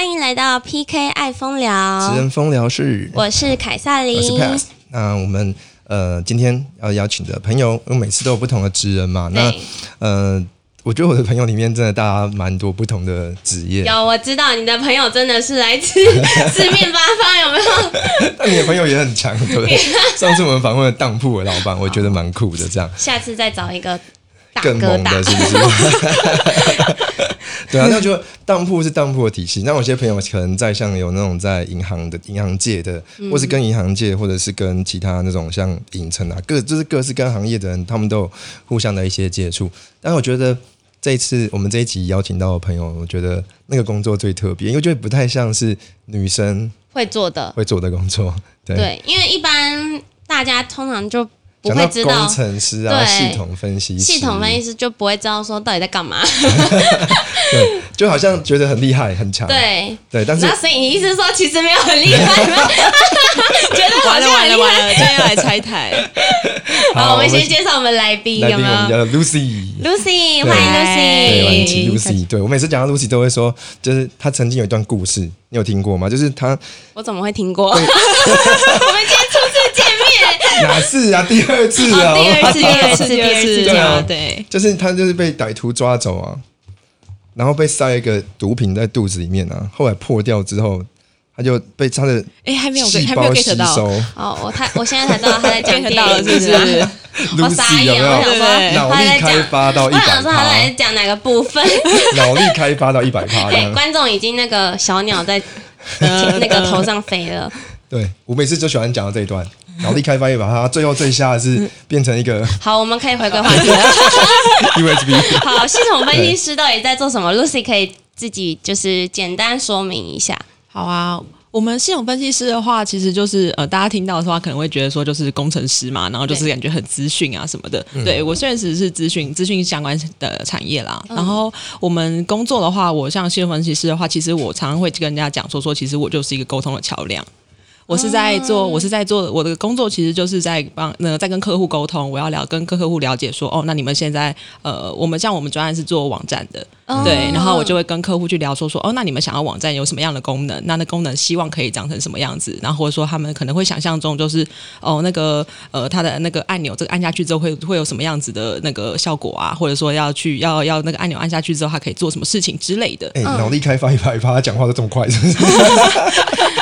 欢迎来到 PK 爱风职聊，人风聊室，我是凯撒琳我是 Pass。那我们呃今天要邀请的朋友，因为每次都有不同的职人嘛。那对，呃，我觉得我的朋友里面真的大家蛮多不同的职业。有我知道你的朋友真的是来自 四面八方，有没有？那你的朋友也很强，对不对？上次我们访问了当铺的老板，我觉得蛮酷的，这样下次再找一个大更猛的，是不是？对啊，那就当铺是当铺的体系。那有些朋友可能在像有那种在银行的银行界的，或是跟银行界，或者是跟其他那种像影城啊，各就是各式各样行业的人，他们都有互相的一些接触。但我觉得这一次我们这一集邀请到的朋友，我觉得那个工作最特别，因为我觉得不太像是女生会做的。会做的工作。对，对，因为一般大家通常就不讲到工会知道程师啊、对系统分析师、系统分析师就不会知道说到底在干嘛。对，就好像觉得很厉害、很强。对，对，但是那所以你意思是说其实没有很厉害吗？觉得好完了像很厉害。完了完了，今天要来拆台。好，我们先介绍我们来宾，有没有我们叫 Lucy。？Lucy，对欢迎对，欢迎 Lucy。Lucy。对我每次讲到 Lucy 都会说，就是她曾经有一段故事，你有听过吗？就是她我怎么会听过？我们今天 哪次啊？第二次啊？哦第二次 第二次，第二次，对啊对，就是他就是被歹徒抓走啊，然后被塞一个毒品在肚子里面啊，后来破掉之后，他就被他的哎，还没有细还没有胞吸 get 到收。哦，我他我现在才知道他在讲 get 到了，影，是不是？我傻眼，没有我想说对脑力开他在讲，发到一百我想说他在趴？讲哪个部分？脑力开发到一百趴这哎，观众已经那个小鸟在那个头上飞了。对我每次就喜欢讲到这一段，脑力开发一把它，最后最下的是变成一个好，我们可以回归话题了。USB。好，系统分析师到底在做什么？Lucy 可以自己就是简单说明一下。好啊。我们系统分析师的话，其实就是呃，大家听到的话可能会觉得说就是工程师嘛，然后就是感觉很资讯啊什么的。对我确实是资讯资讯相关的产业啦。然后我们工作的话，我像系统分析师的话，其实我常常会跟人家讲说说，其实我就是一个沟通的桥梁。我是在做，我是在做我的工作，其实就是在帮那个在跟客户沟通，我要聊跟客户了解说，哦，那你们现在呃，我们像我们专案是做网站的，哦对，然后我就会跟客户去聊说说，哦，那你们想要网站有什么样的功能？那那功能希望可以长成什么样子？然后或者说他们可能会想象中就是哦，那个呃，它的那个按钮这个按下去之后会会有什么样子的那个效果啊？或者说要去要要那个按钮按下去之后，它可以做什么事情之类的？哎、脑力开发一百趴，他讲话都这么快，是不是？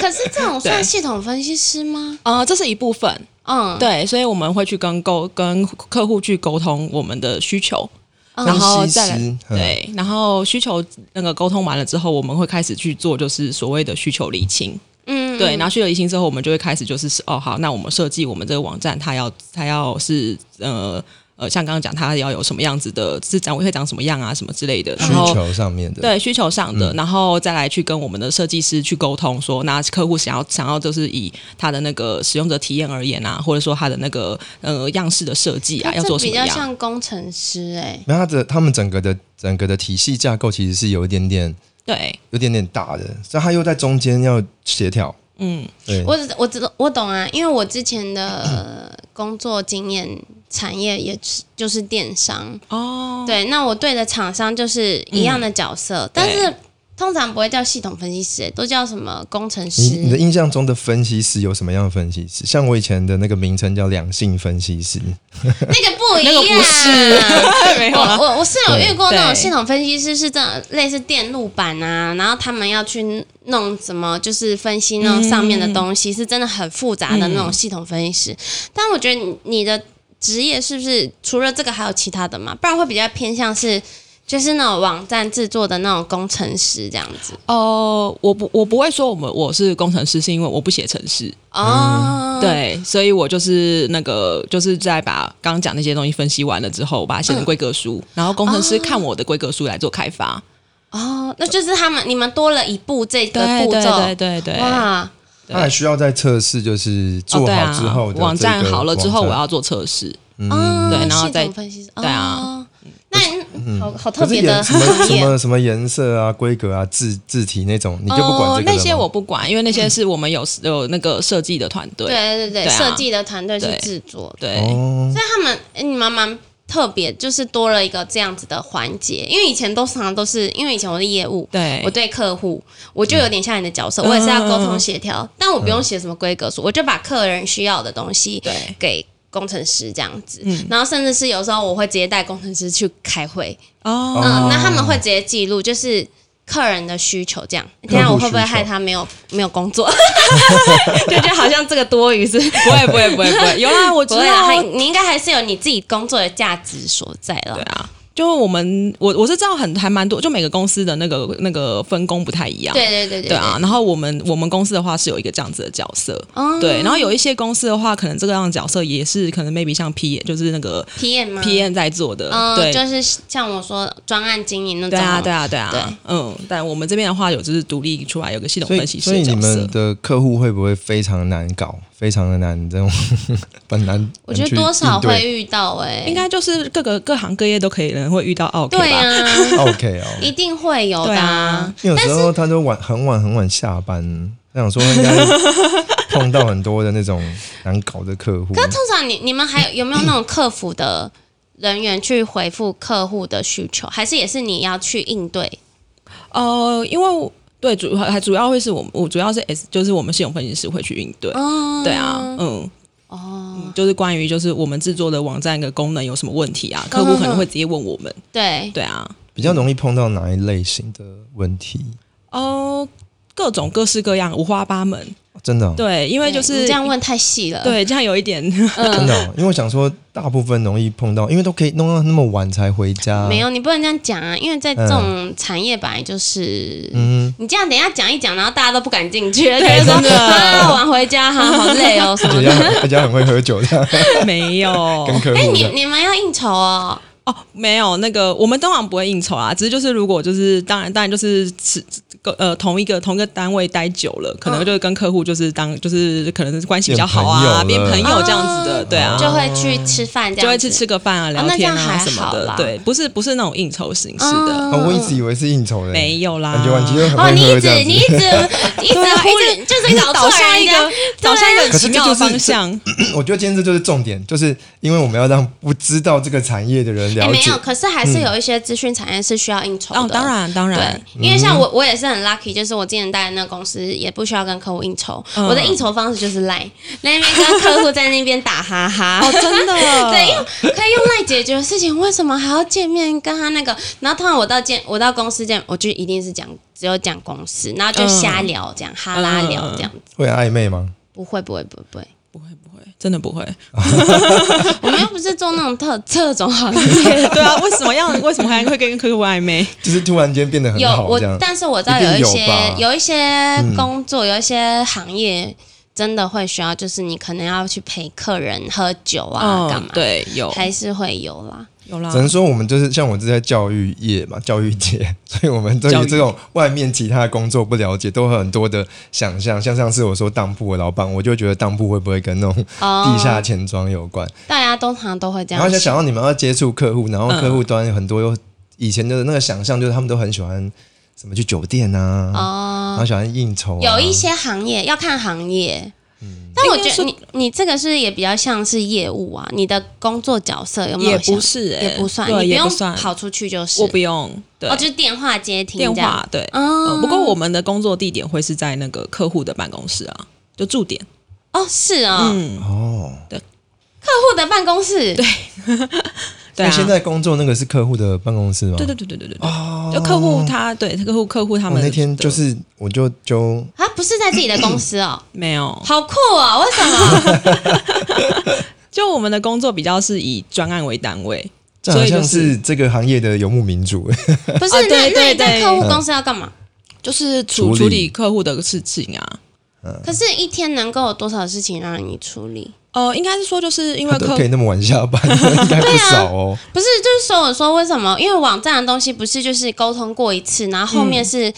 可是这种算系统分析师吗？呃，这是一部分，嗯，对，所以我们会去跟沟跟客户去沟通我们的需求。嗯然后再来嗯对，然后需求那个沟通完了之后，我们会开始去做就是所谓的需求厘清。嗯，对，然后需求理清之后，我们就会开始就是哦好，那我们设计我们这个网站，它要它要是呃呃，像刚刚讲，他要有什么样子的，是展会长什么样啊，什么之类的。然需求上面的，对需求上的，嗯然后再来去跟我们的设计师去沟通说，那客户想要想要就是以他的那个使用者体验而言啊，或者说他的那个呃样式的设计啊，要做什么样？像工程师哎。没有他的他们整个的整个的体系架构其实是有一点点对，有点点大的，所以他又在中间要协调。嗯，对，我只我知我懂啊，因为我之前的呃工作经验产业也是就是电商，哦，对，那我对的厂商就是一样的角色，但是对通常不会叫系统分析师，都叫什么工程你你的。印象中的分析师有什么样的分析师？像我以前的那个名称叫两性分析师，那个不一样，那个不是 没有我。我我是有遇过那种系统分析师，是这种类似电路板啊，然后他们要去弄什么，就是分析那种上面的东西，是真的很复杂的那种系统分析师。但我觉得你你的职业是不是除了这个还有其他的嘛？不然会比较偏向是就是那种网站制作的那种工程师这样子哦，我不，我不会说我们我是工程师，是因为我不写程式。哦。，对，所以我就是那个，就是在把刚刚讲那些东西分析完了之后，我把它写成规格书，然后工程师看我的规格书来做开发。哦，那就是他们你们多了一步这个对对步骤，对对对。哇，他还需要在测试，就是哦，做好之后网站好了之后，我要做测试。嗯，对然后再分析，对啊哦，那好好特别的颜什么，什么什么颜色啊、规格啊、字字体那种，你就不管这个那些我不管，因为那些是我们有有那个设计的团队。对对对，设计的团队去制作，对。哦，所以他们，诶你们蛮特别就是多了一个这样子的环节，因为以前都常常都是因为以前我的业务，对。我对客户，我就有点像你的角色，我也是要沟通协调，但我不用写什么规格书，我就把客人需要的东西对。给工程师这样子，然后甚至是有时候我会直接带工程师去开会，哦，嗯，那他们会直接记录，就是。客人的需求这样，你看，我会不会害他没有没有工作？就觉得好像这个多余是不会不会不会不会，有啊，我知不会啊，道还你应该还是有你自己工作的价值所在了。对啊，就我们我我是知道很还蛮多，就每个公司的那个那个分工不太一样。对对对对对啊，然后我们我们公司的话是有一个这样子的角色，哦。对，然后有一些公司的话，可能这个样的角色也是可能 maybe 像 P 就是那个 PM 吗？PM 在做的，嗯，对，就是像我说专案经营那种。对啊，对啊，对啊，对嗯，但我们这边的话有就是独立出来有个系统分析师所以你们，的客户会不会非常难搞，非常的难这种 很难？我觉得多少会遇到哎、应该就是各个各行各业都可以能会遇到 OK 吧？对啊，OK 哦。一定会有的、对啊因为有时候他都晚很晚很晚下班，他想说应该碰到很多的那种难搞的客户。可通常你你们还有有没有那种客服的人员去回复客户的需求，还是也是你要去应对？呃，因为对主还主要会是我们我主要是 S 就是我们系统分析师会去应对，哦对啊，嗯。哦，就是关于就是我们制作的网站的功能有什么问题啊？客户可能会直接问我们，对，对啊，比较容易碰到哪一类型的问题？哦，各种各式各样，五花八门，真的哦、对，因为就是你这样问太细了。，对，这样有一点，真的哦、因为我想说，大部分容易碰到，因为都可以弄到那么晚才回家。没有你不能这样讲啊，因为在这种产业本来就是，嗯，你这样等一下讲一讲，然后大家都不敢进去，真的。啊晚回家哈好累哦什么的。而且很会喝酒的，没有。跟客哎，你。你们要应酬哦，哦，没有那个，我们当然不会应酬啊，只是就是如果就是当然当然就是吃呃同一个同一个单位待久了，可能就是跟客户就是当就是可能是关系比较好啊，变变朋友了。朋友这样子的，对啊，就会去吃饭这样，就会去吃个饭啊，聊那这天啊样还什么的，对，不是不是那种应酬形式的，我一直以为是应酬的，没有啦，感觉婉琪就很哦，会你一直喝这样子。你一直一直 一直忽略，就是搞导错 人家向一个，导向一个很奇妙的方向，我觉得今天这就是重点，就是因为我们要让不知道这个产业的人哎，了解。没有，。可是还是有一些资讯产业是需要应酬的。哦，当然当然，，因为像我，我也是很 lucky，就是我之前待的那个公司也不需要跟客户应酬，嗯我的应酬方式就是赖，那边跟客户在那边打哈哈。哦，真的，对，因为可以用赖解决的事情，为什么还要见面跟他那个？然后通常我到见我到公司见，我就一定是讲只有讲公司，然后就瞎聊这样、哈拉聊这样子，会暧昧吗？不会不会不会不会，不会，真的不会，我们又不是做那种特特种行业。对啊，为什么要为什么还会跟客户暧昧？就是突然间变得很有我好这样，。但是我知道一定有有一些吧有一些工作，有一些行业真的会需要，就是你可能要去陪客人喝酒啊，干嘛？，嗯对，有还是会有啦。有啦只，能说我们就是像我是在教育业嘛，教育界，所以我们对于这种外面其他工作不了解，都会很多的想象。像上次我说当铺的老板，我就觉得当铺会不会跟那种哦地下钱庄有关？大家通常都会这样想。然后就想到你们要接触客户，然后客户端有很多有以前的那个想象，就是他们都很喜欢什么去酒店啊，哦然哦，后喜欢应酬、啊，有一些行业要看行业。但我觉得你你这个是也比较像是业务啊，你的工作角色有没有也不是欸也不算，对你不用跑出去就是。我不用，对哦，就是电话接听电话对，哦。呃不过我们的工作地点会是在那个客户的办公室啊，就驻点，哦，是哦，嗯，哦。客户的办公室，对，对啊，现在工作那个是客户的办公室吗？对对对对对对就客户他对客户客户他们我那天就是我就就啊，不是在自己的公司哦，没有，好酷哦！为什么？就我们的工作比较是以专案为单位，这好像所以就是是这个行业的游牧民族，不是，那啊对那你在对客户公司要干嘛？就是处处理客户的事情啊。可是，一天能够有多少事情让你处理？呃，应该是说，就是因为可以那么晚下班，应该不少哦。不是，就是说，我说为什么？因为网站的东西不是就是沟通过一次，然后后面是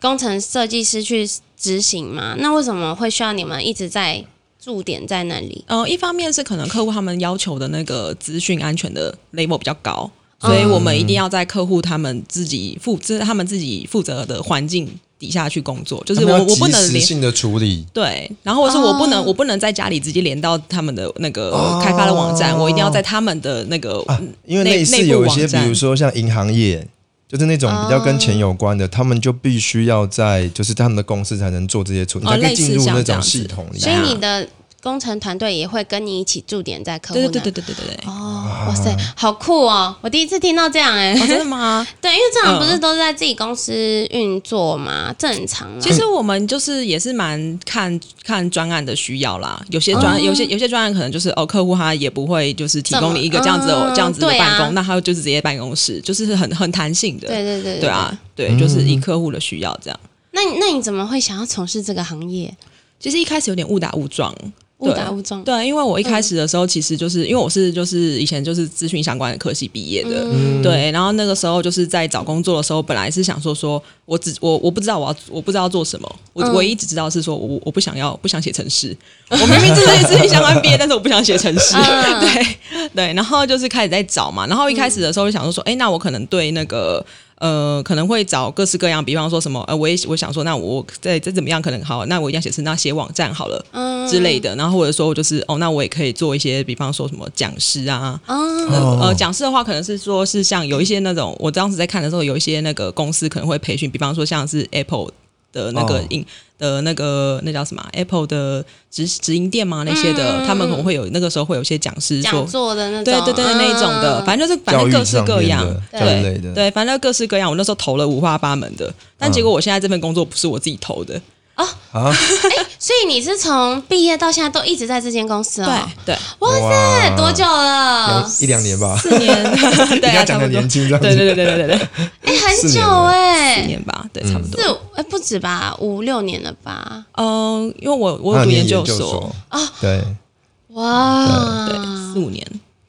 工程设计师去执行嘛？那为什么会需要你们一直在驻点在那里？呃，一方面是可能客户他们要求的那个资讯安全的 level 比较高，所以我们一定要在客户他们自己负，这是他们自己负责的环境底下去工作，就是我我不能连及时性的处理，对，然后我说我不能、哦。我不能在家里直接连到他们的那个哦。开发的网站，我一定要在他们的那个、啊，因为内类似有一些，比如说像银行业，就是那种比较跟钱有关的，他们就必须要在就是他们的公司才能做这些处理，才可以进入那种系统里所以你的工程团队也会跟你一起驻点在客户对对对对对对对哦哇塞好酷哦我第一次听到这样哎。真的吗？对，因为这样不是都在自己公司运作嘛，正常。其实我们就是也是蛮看看专案的需要啦，有些专有些有些专案可能就是哦客户他也不会就是提供你一个这样子哦这样子的办公，那他就是直接办公室，就是很很弹性的。对对对对。啊对，就是以客户的需要这样。那那你怎么会想要从事这个行业？其实一开始有点误打误撞。误打误撞。对，因为我一开始的时候，其实就是因为我是就是以前就是资讯相关的科系毕业的，嗯。对，然后那个时候就是在找工作的时候，本来是想说说我只我我不知道我要我不知道做什么，我嗯。唯一只知道是说我我不想要不想写程式，我明明就是资讯相关毕业，但是我不想写程式，嗯。对对，然后就是开始在找嘛，然后一开始的时候就想说说，哎，那我可能对那个。呃，可能会找各式各样，比方说什么，呃，我也我想说，那我再再怎么样，可能好，那我一定要写是那写网站好了，嗯。之类的，然后或者说我就是哦，那我也可以做一些，比方说什么讲师啊，呃，讲师的话可能是说是像有一些那种，我当时在看的时候，有一些那个公司可能会培训，比方说像是 Apple 的那个哦。营、的那个那叫什么啊？Apple 的直直营店嘛那些的，嗯他们可能会有那个时候会有一些讲师讲说。座的那种，对对对，那一种的，嗯。反正就是反正各式各样的，对教育类的，对，反正各式各样。我那时候投了五花八门的，但结果我现在这份工作不是我自己投的，啊，所以你是从毕业到现在都一直在这间公司哦？对，对，哇塞，多久了？两？一两年吧，四年，对啊，你刚讲的年轻对对对对对对对，哎，很久哎，四年吧，对，差不多。是哎不止吧，五六年了吧？嗯，因为我我读研究所，啊对，哇，对，四五年。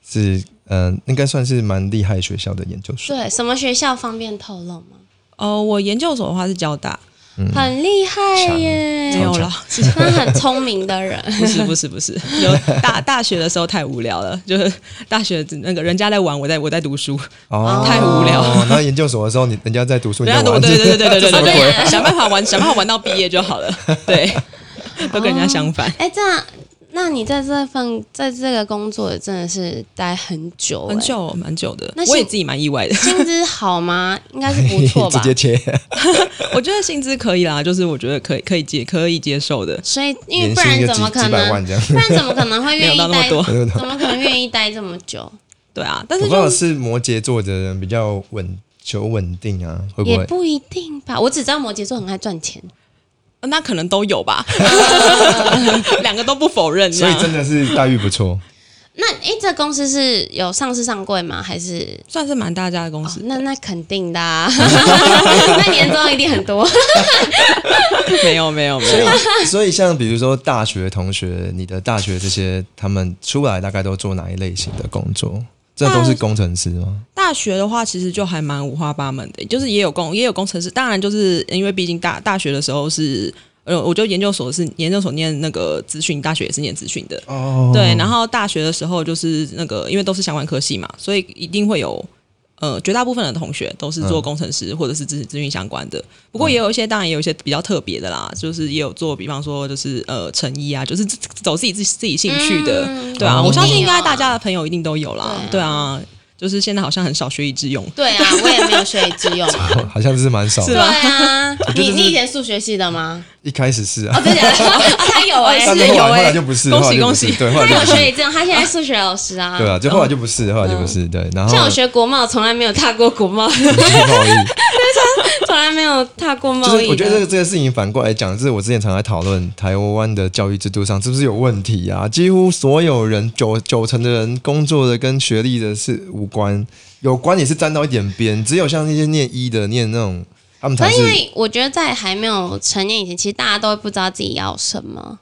是嗯、应该算是蛮厉害学校的研究所。对，什么学校方便透露吗？哦，我研究所的话是交大，很厉害耶，没有了，是他很聪明的人。不是不是不是，有大大学的时候太无聊了，就是大学那个人家在玩，我在我在读书，哦，太无聊。哦，然后研究所的时候，你人家在读书，人，家读对对对对对对对，想办法玩，想办法玩到毕业就好了，对，都跟人家相反。哎，这样，那你在这份在这个工作真的是待很久，很。久蛮久的那，是我也自己蛮意外的。薪资好吗？应该是不错直吧。接切，我觉得薪资可以啦，就是我觉得可以可以接可以接受的。所以，因为不然怎么可能？不然怎么可能会愿意待？怎么可能愿意待这么久？对啊，但是我不知道就是摩羯座的人比较稳求稳定啊，会不会？也不一定吧。我只知道摩羯座很爱赚钱。那可能都有吧，两个都不否认，所以真的是待遇不错。那诶，这公司是有上市上柜吗？还是？算是蛮大家的公司。那那肯定的、啊，那年终一定很多。没有没有没所有，以，所以像比如说大学同学，你的大学这些，他们出来大概都做哪一类型的工作？这都是工程师吗？大学的话其实就还蛮五花八门的，就是也有工也有工程师，当然就是因为毕竟大大学的时候是。呃，我就研究所是研究所念那个资讯，大学也是念资讯的，哦，对。然后大学的时候就是那个，因为都是相关科系嘛，所以一定会有呃，绝大部分的同学都是做嗯工程师或者是资资讯相关的。不过也有一些，当然也有一些比较特别的啦，就是也有做，比方说就是呃成衣啊，就是走自己自己自己兴趣的，嗯对啊。哦我相信应该大家的朋友一定都有啦，对对啊。就是现在好像很少学以致用，对啊，我也没有学以致用 啊。好像是蛮少对的。啊，觉得是你你以前数学系的吗？一开始是啊，真的假的？啊 他有哎、但是后来后来就不是，恭喜恭喜对，他有学以致用，他现在数学老师啊。对啊，就后来就不是，后来就不是，对。然后像我学国贸，从来没有踏过国贸，贸易，从来没有踏过就贸易我觉得这个这个事情反过来讲，就是我之前常在讨论台湾的教育制度上是不是有问题啊？几乎所有人九九成的人工作的跟学历的是无关，有关也是沾到一点边，只有像那些念医的、念那种，他们才因为我觉得在还没有成年以前，其实大家都会不知道自己要什么，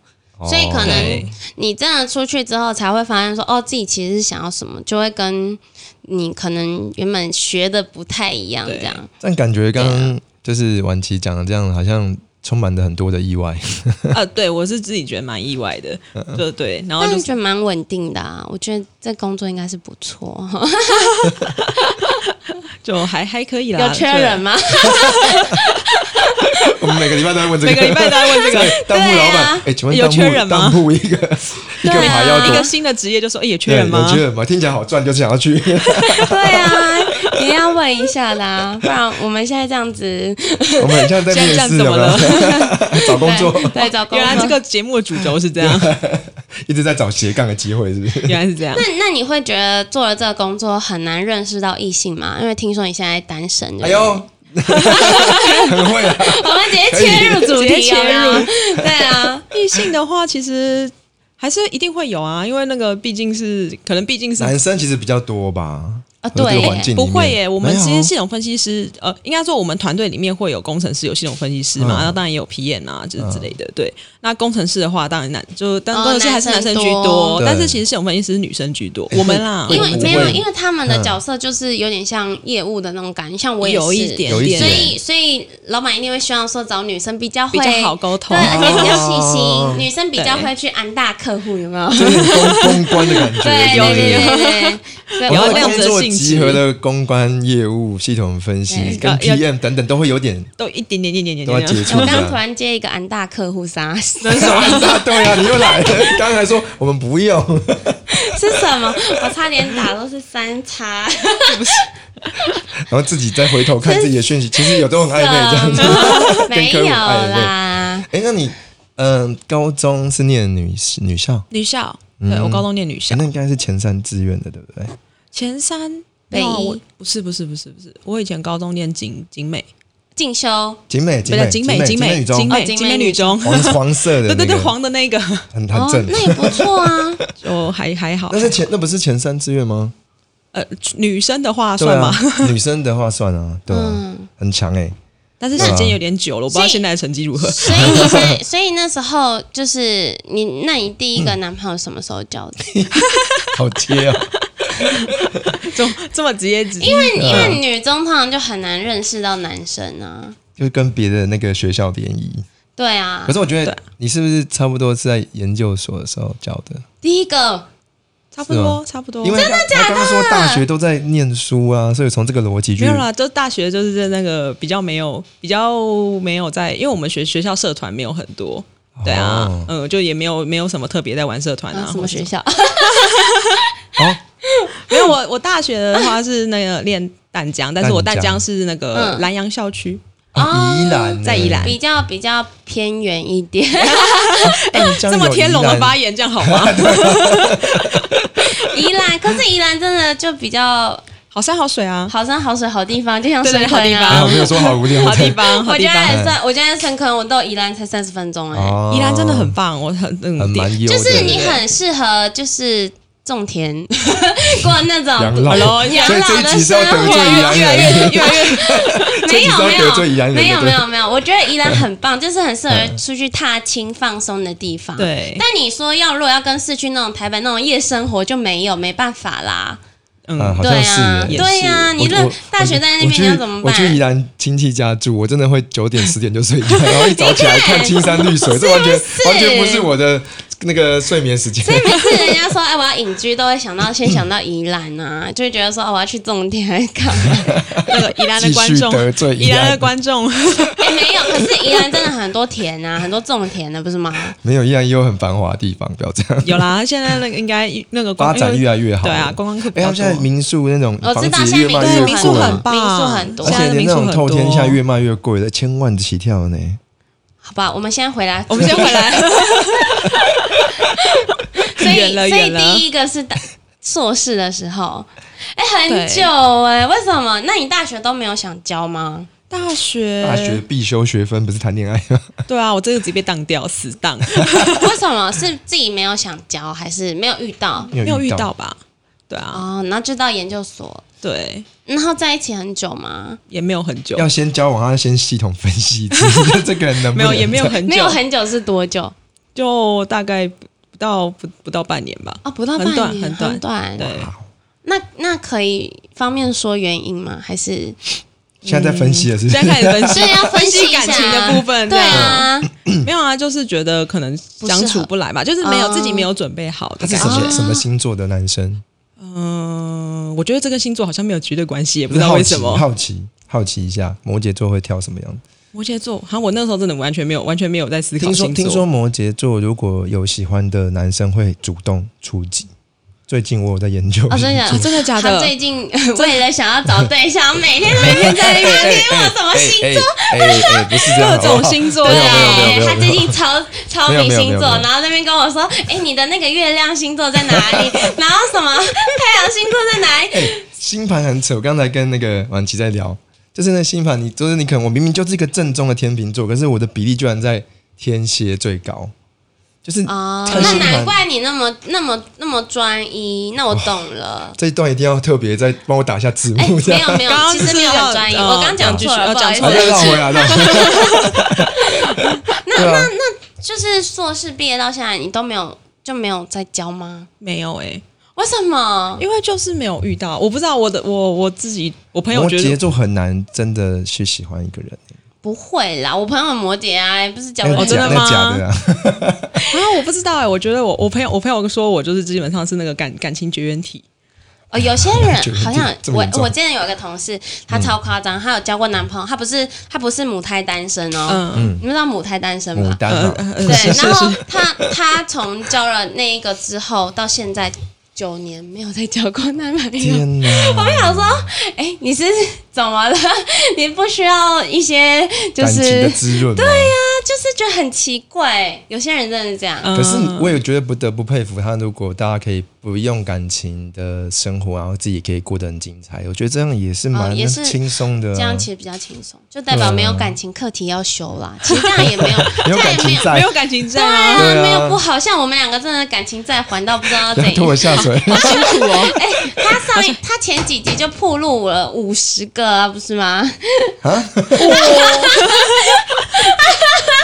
所以可能你真的出去之后才会发现说，哦，自己其实是想要什么，就会跟你可能原本学的不太一样，这样。但感觉刚刚就是婉琪讲的这样，好像充满了很多的意外。啊，对我是自己觉得蛮意外的，就对，然后但就是是觉得蛮稳定的啊，我觉得这工作应该是不错。就还还可以啦。有缺人吗？我们每个礼拜都在问这个，每个礼拜都在问这个对当铺老板哎，请问有缺人吗当铺一个一个对啊对？牌要多一个新的职业就说，哎，有缺人吗有？缺人吗？听起来好赚，就想要去。对啊，也要问一下的啊，不然我们现在这样子，我们很像在面 现在试，怎么了？找工作，对对，找工作。原来这个节目的主轴是这样，一直在找斜杠的机会，是不是？原来是这样那。那你会觉得做了这个工作很难认识到异性吗？因为听说你现在单身。哎呦，很会啊！我们直接切入主题，直接切入对啊，异性的话，其实还是一定会有啊，因为那个毕竟是可能毕竟是男生其实比较多吧？啊对。不会耶，我们其实系统分析师，呃，应该说我们团队里面会有工程师，有系统分析师嘛，嗯。然后当然也有 PM 啊，就是之类的。对，那工程师的话，当然男就工程师还是男生居多，但是其实系统分析师是女生居多。我们啦，因为没有，因为他们的角色就是有点像业务的那种感觉，像我也是有一点点所以所以老板一定会希望说找女生比较会比较好沟通对，而且比较细哦心，女生比较会去安大客户，有没有？就有点公公关的感觉，对对对有那样子的性质集合了公关业务、系统分析跟要 PM 等等，都会有点都一点点点点点都要接点。我刚触这样。突然接一个安大客户啥？是那是什么？啊，对啊，你又来了。刚才说我们不用，是什么？我差点打都是三叉，然后自己再回头看自己的讯息，其实有都很暧昧这样子。没有啦。哎，那你嗯，高中是念女女校，女校，嗯对我高中念女校哎，那应该是前三志愿的，对不对？前三。不是不是不是不是，我以前高中念景景美，进修景美，景美，不是景美景美景美女中景，美女女中，黄黄色的，对对对，黄的那个哦，很很正。那也不错啊。就 还还好那。是前那不是前三志愿吗？呃，女生的话算吗啊？，女生的话算啊，对很强哎。但是时间有点久了，我不知道现在的成绩如何。所以你现在，所以那时候就是你，那你第一个男朋友什么时候交的？好贴哦，这么这么直接直接，因为因为女中通常就很难认识到男生啊。就跟别的那个学校联谊。对啊可，是我觉得你是不是差不多是在研究所的时候教的？第一个差不多差不多。因为他他刚刚说大学都在念书啊，所以从这个逻辑去没有啦，就大学就是在那个比较没有比较没有在，因为我们学学校社团没有很多。对啊哦，嗯，就也没有没有什么特别在玩社团啊啊，什么学校？哦，没有，我我大学的话是那个练淡江，但是我淡淡江江是那个嗯。南阳校区，啊宜兰呢在宜兰。比较比较偏远一点。这么天龙的发言，这样好吗？宜兰，可是宜兰真的就比较好山好水啊，好山好水好地方，就像深坑好地啊没有。说好无聊，好地方，好我地方。家也算，我家在深坑，我到宜兰才三十分钟哎、哦。宜兰真的很棒，我很嗯很蛮优的，就是你很适合就是种田，过那种养老。养所以这一老的集是要得生活罪宜兰越来越，越来越没有没这集是要得罪宜兰有没有没有没有，我觉得宜兰很棒，就是很适合出去踏青放松的地方。。对，但你说要如果要跟市区那种台北那种夜生活就没有，没办法啦。啊，嗯，好对像是啊，对呀，你我这大学在那边你要怎么办？我去宜办？兰亲戚家住，我真的会九点十点就睡觉，然后一早起来看青山绿水，这 完全完全不是我的那个睡眠时间。所以每次人家说哎我要隐居，都会想到先想到宜兰啊，就会觉得说哦我要去种田还是干嘛？那个宜兰的观众，得罪宜宜兰的兰，观众，哎没有，可是宜兰真的很多田啊，很多种田的不是吗？没有宜兰也有很繁华的地方，不要这样。有啦，现在那个应该那个发展越来越好。对啊，观光客比哎，较他们现在。民宿那种房我知道子越卖越现在民宿贵，很棒民宿很多而且那种透民宿很多天下越卖越贵的，千万起跳呢。好吧，我们先回来，我们先回来，所以所以第一个是大硕士的时候，哎、很久哎、为什么？那你大学都没有想交吗？大学大学必修学分不是谈恋爱吗？对啊，我这个直接被当掉，死当，为什么是自己没有想交，还是没有遇到？没没有遇到吧？对啊，哦，然后就到研究所，对，然后在一起很久吗？也没有很久，要先交往，要先系统分析一次？这个人能不能？没有也没有很 久，没有很久是多久？就大概不到不不到半年吧。哦，不到半很短年，很短。对，那那可以方便说原因吗？还是现在在分析的是不是？现在开始分析，所以要分析感情的部分，对啊，没有啊，就是觉得可能相处不来吧，就是没有哦。自己没有准备好的他是什么星座的男生？嗯，嗯，我觉得这跟星座好像没有绝对关系，也不知道为什么。好奇好奇一下，摩羯座会挑什么样？摩羯座，好像我那时候真的完全没有完全没有在思考听说星座。听说摩羯座如果有喜欢的男生会主动出击。最近我有在研究哦，真的啊真的假他？最近 为了想要找对象，每天每天在那边听我什么星座。哎哎哎，不是这样，各种星座对，他最近超超迷星座，然后那边跟我说：“哎，你的那个月亮星座在哪里？然后什么太阳星座在哪里？”哎，星盘很扯。我刚才跟那个婉琪在聊，就是那星盘，你就是你可能我明明就是一个正宗的天秤座，可是我的比例居然在天蝎最高，就是哦，那难怪你那么那么那么专一。那我懂了。这一段一定要特别再帮我打一下字哎，幕，这样。没有没有其实没有很专一，我刚讲错了，呃不好意思讲错了。好，再绕回来，绕回来。对啊，就是硕士毕业到现在，你都没有就没有在教吗？没有哎、为什么？因为就是没有遇到，我不知道我的我我自己，我朋友摩觉得节奏很难真的去喜欢一个人，不会啦，我朋友摩羯啊，也不是教那我是假那真的吗是假的啊。啊，我不知道哎、我觉得我我朋友我朋友说我就是基本上是那个感感情绝缘体，哦，有些人 好像我我之前有一个同事，他超夸张，他有交过男朋友，他不是他不是母胎单身哦，嗯你们知道母胎单身吗？啊，对，然后是，他他从交了那一个之后到现在九年没有再交过男朋友。天哪！我想说，哎、你是怎么了？你不需要一些就感情是的滋润。对呀、就是觉得很奇怪，有些人真的是这样。嗯可是我也觉得不得不佩服他，如果大家可以不用感情的生活，然后自己也可以过得很精彩，我觉得这样也是蛮轻松的、啊。这样其实比较轻松，就代表没有感情课题要修啦。其实这样也没有，没有感情在没有感情在对啊，啊，对啊没有不好。像我们两个真的感情在还到不知道要怎不要拖我样。下水。辛苦哦。哎、他上一 他前几集就铺路了五十个啊，不是吗？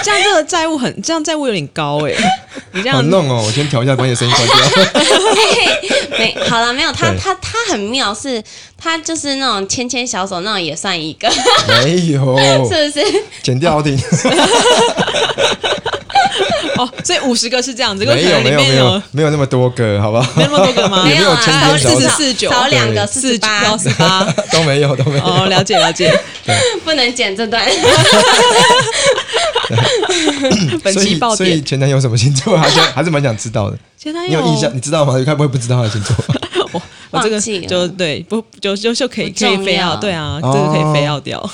这样这个债务很，这样债务有点高哎、你这样好弄哦！我先调一下，把你的声音关掉。没 好了，没有他对他他很妙，是他就是那种牵牵小手那种也算一个，没有，是不是？剪掉听。哦，所以五十个是这样，这个可没有能里没有没有没有那么多个，好不好？没那么多个吗？也没有啊，牵牵小手四十四九少两个四十八，幺四八。都没有都没有。哦，了解了解。不能剪这段。本所以期爆点，所以前男友什么星座，还是还是蛮想知道的。前男友你有印象？你知道吗？你该不会不知道他的星座？我我这个就对，不就就就可以可以飞要对啊，哦这个可以飞 out 掉，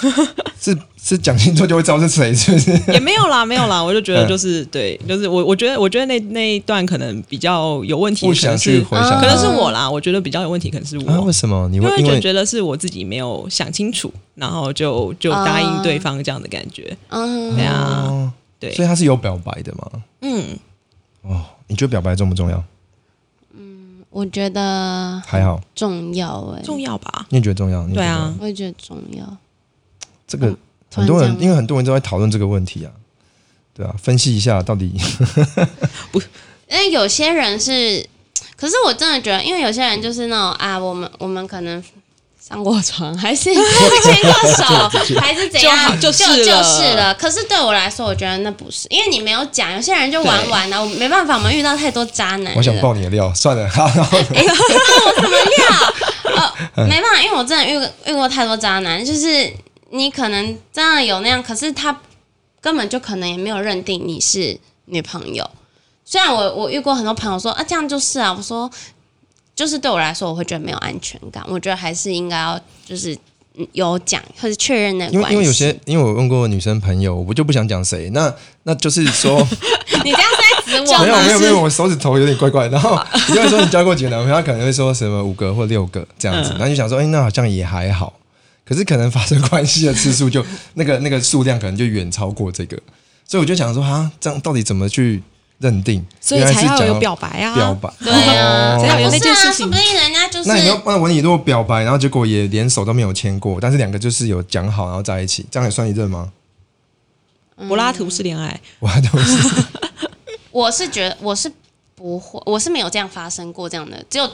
是是讲清楚就会知道是谁，是不是？也没有啦，没有啦，我就觉得嗯就是对，就是我我觉得我觉得那那一段可能比较有问题，不可能想去是回想，可能是我啦，我觉得比较有问题，可能是啊？我为。什么？你因为会因为就觉得是我自己没有想清楚，然后就就答应对方这样的感觉，嗯对，啊，哦，对所以他是有表白的嘛？嗯，哦，你觉得表白重不重要？我觉得还好，重要哎、重要吧？你也觉得重要？你也觉得？对啊。要，我也觉得重要。这个很多人因为很多人都在讨论这个问题啊，对啊，分析一下到底 因为有些人是，可是我真的觉得，因为有些人就是那种啊，我们我们可能上过床，还是 牵过手，还是怎就样，就就是就了是了。可是对我来说，我觉得那不是，因为你没有讲，有些人就玩玩啊，我没办法，我们遇到太多渣男。我想爆你的料，算了，哈然后呢哎，我什么料？呃，没办法，因为我真的遇过遇过太多渣男，就是你可能真的有那样，可是他根本就可能也没有认定你是女朋友。虽然我我遇过很多朋友说啊，这样就是啊，我说就是对我来说，我会觉得没有安全感。我觉得还是应该要就是嗯有讲或者确认那个因为。因为有些，因为我问过女生朋友，我就不想讲谁，那那就是说，你这样是在指 我吗？没有没有没有，我手指头有点怪怪，然后你就会说你交过几个男朋友，他可能会说什么五个或六个这样子，嗯然后就想说，哎，那好像也还好，可是可能发生关系的次数就那个那个数量可能就远超过这个，所以我就想说，啊，这样到底怎么去认定？所以才要有表白啊，表白，对啊，才要有不是啊，那件事情。说不定人家就是那你要那文你如果表白，然后结果也连手都没有牵过，但是两个就是有讲好，然后在一起，这样也算一任吗？柏拉图式恋爱，柏拉图式。我是觉得我是不会，我是没有这样发生过这样的，只有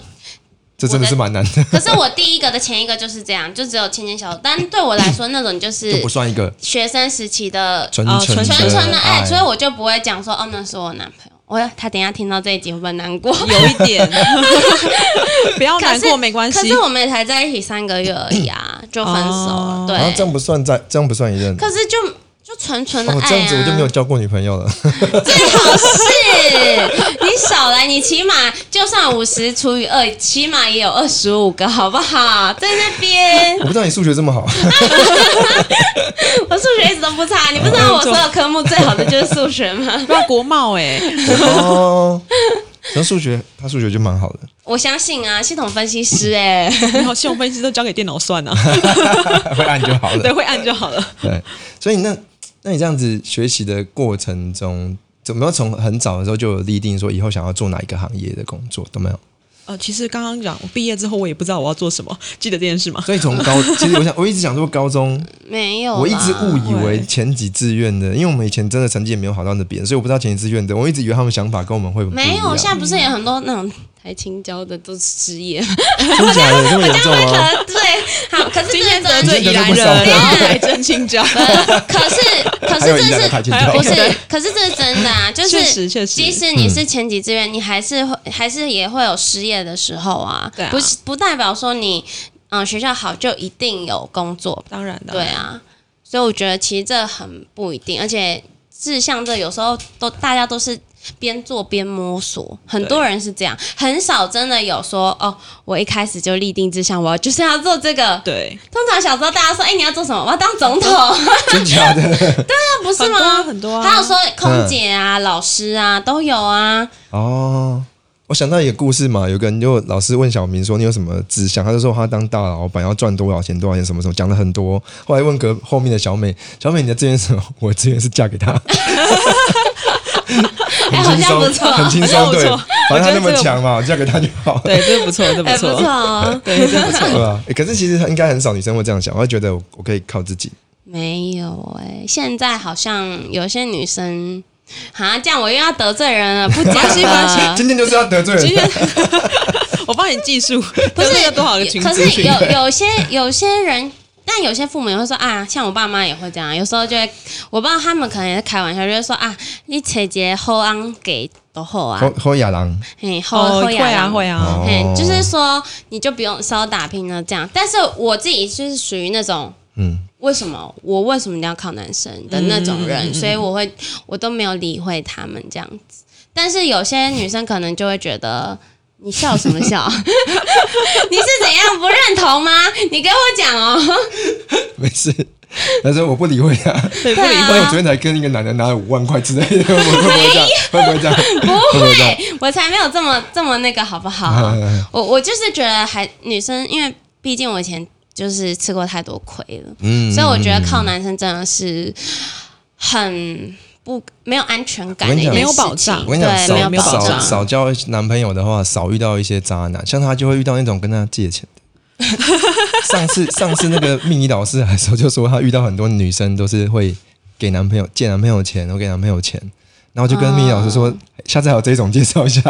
这真的是蛮难的，可是我第一个的前一个就是这样，就只有牵牵小手。但对我来说，那种就是就不算一个学生时期的纯纯哦纯纯纯的爱，所以我就不会讲说哦，那是我男朋友。我他等一下听到这一集会不会难过？有一点，不要难过，没关系可是。我们也才在一起三个月而已啊，就分手了。哦对，然后这样不算在，这样不算一任。可是就就纯纯的爱、哦啊，，这样子我就没有交过女朋友了。最好是你少来，你起码就算五十除以二，起码也有二十五个，好不好？在那边 我，不知道你数学这么好，我数学一直都不差，你不知道我所有科目最好的就是数学吗？不要国贸哎、哦。那数学，他数学就蛮好的，我相信啊，系统分析师哎、然后系统分析师都交给电脑算啊，会按就好了对，了。会按就好了。对，所以那那你这样子学习的过程中，怎么样从很早的时候就有立定说以后想要做哪一个行业的工作都没有？呃，其实刚刚讲我毕业之后，我也不知道我要做什么，记得这件事吗？所以从高，其实我想我一直想说高中，没有，我一直误以为前几志愿的，因为我们以前真的成绩也没有好到那边，所以我不知道前几志愿的，我一直以为他们想法跟我们会没有，样现在不是有很多那种台青教的都是失业，真的假的这么严重吗？呃，对，好，可是今这天得罪真的宜兰人，然后来真青椒，呃可是可是这是不是？可是这是真的啊，就 是确实确实即使你是前几志愿，你还是会还是也会有失业的时候啊。对啊不是不代表说你嗯、呃学校好就一定有工作，当然的，对啊。所以我觉得其实这很不一定，而且志向这有时候都大家都是。边做边摸索，很多人是这样，很少真的有说哦，我一开始就立定志向，我要就是要做这个。对，通常小时候大家说，哎、你要做什么？我要当总统，真假的？那不是很多啊吗？很多啊还有说空姐啊、老师啊都有啊。哦，我想到一个故事嘛，有个人就老师问小明说你有什么志向，他就说他当大老板要赚多少钱多少钱什么什么，讲了很多。后来问隔后面的小美，小美你的志愿是什么？我的志愿是嫁给他。哎、好像不错，很轻松，对反正他那么强嘛，嫁给他就好了。对，这不错，这不错。对，这不错。对可是其实应该很少女生会这样想，我会觉得我我可以靠自己。没有哎、现在好像有些女生，啊，这样我又要得罪人了，不讲关系关系了。今天就是要得罪人今，天我帮你计数，不是有多少个群可是？有有些有些人，但有些父母也会说啊，像我爸妈也会这样，有时候就会，我不知道他们可能也是开玩笑，就会说啊，你姐姐后昂给都后啊侯，侯亚郎嘿后哦，后会啊，会啊哦，嘿，就是说你就不用稍打拼了这样。但是我自己就是属于那种。嗯，为什么我为什么一定要靠男生的那种人，嗯嗯嗯嗯所以我会我都没有理会他们这样子。但是有些女生可能就会觉得你笑什么笑？你是怎样不认同吗？你跟我讲哦。没事。但是我不理会他，对，不理会。我昨天才跟一个男的拿了五万块之类的，会不会这样？会不会这样？不会我才没有这么这么那个，好不好？我我就是觉得还女生，因为毕竟我以前就是吃过太多亏了，嗯所以我觉得靠男生真的是很不没有安全感的一件没有保障我跟你讲，对，没有少少没有保障少交男朋友的话，少遇到一些渣男，像他就会遇到那种跟他借钱的。上次上次那个命理老师来的时候就说，他遇到很多女生都是会给男朋友借男朋友钱，然后给男朋友钱，然后就跟命理老师说，下次还有这种介绍一下。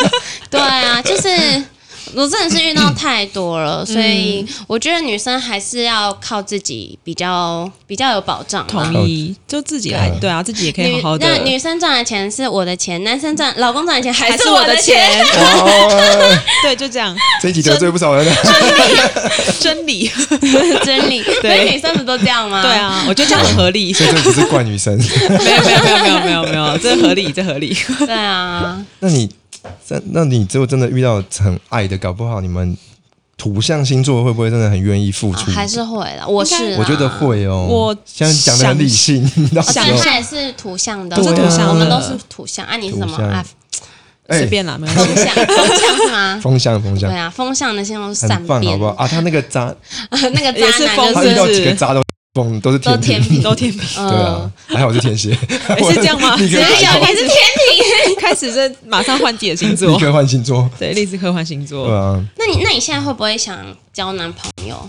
对啊，就是我真的是遇到太多了，所以嗯我觉得女生还是要靠自己比较比较有保障啦。同意，就自己来，对啊，自己也可以好好的。那女生赚的钱是我的钱，男生赚老公赚的钱还还是我的钱。对，就这样，这一集得罪不少人。真理，真理，所以女生不都这样吗？对，啊，我觉得这样很合理。所以这不是怪女生。没有没有没有没有没有没有，这合理这合理。对啊，那你，那那你只有真的遇到很爱的，搞不好你们土象星座会不会真的很愿意付出？啊还是会的，我是啦我觉得。会哦。我现在讲的很理性，到时哦，候对，他也是土象的，对啊我是土象，我们都是土象。啊，你是什么土象啊？哎随便啦，没关系。风象，风象是吗？风向风向 对啊，风象的先用善很棒，变，好不好？啊，他那个渣，那个也是风渣男就他遇到是几个渣都风都是都天平，都天平，对啊，还好我是天蝎，哎是这样吗？立刻只有你是天平。开始这马上换自己的星座。立，刻换星座，对，立志科换星对座，啊，那你那你现在会不会想交男朋友？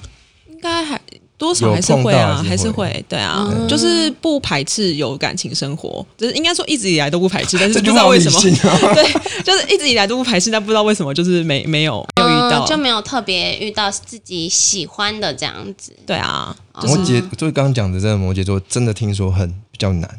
应该还多少还是会啊，还是会还是会，对啊，嗯就是不排斥有感情生活，就是应该说一直以来都不排斥，但是不知道为什么，啊。对，就是一直以来都不排斥，但不知道为什么就是没没有没有遇到，嗯就没有特别遇到自己喜欢的这样子。对啊，哦摩羯，就是刚刚讲的这个摩羯座，真的听说很比较难，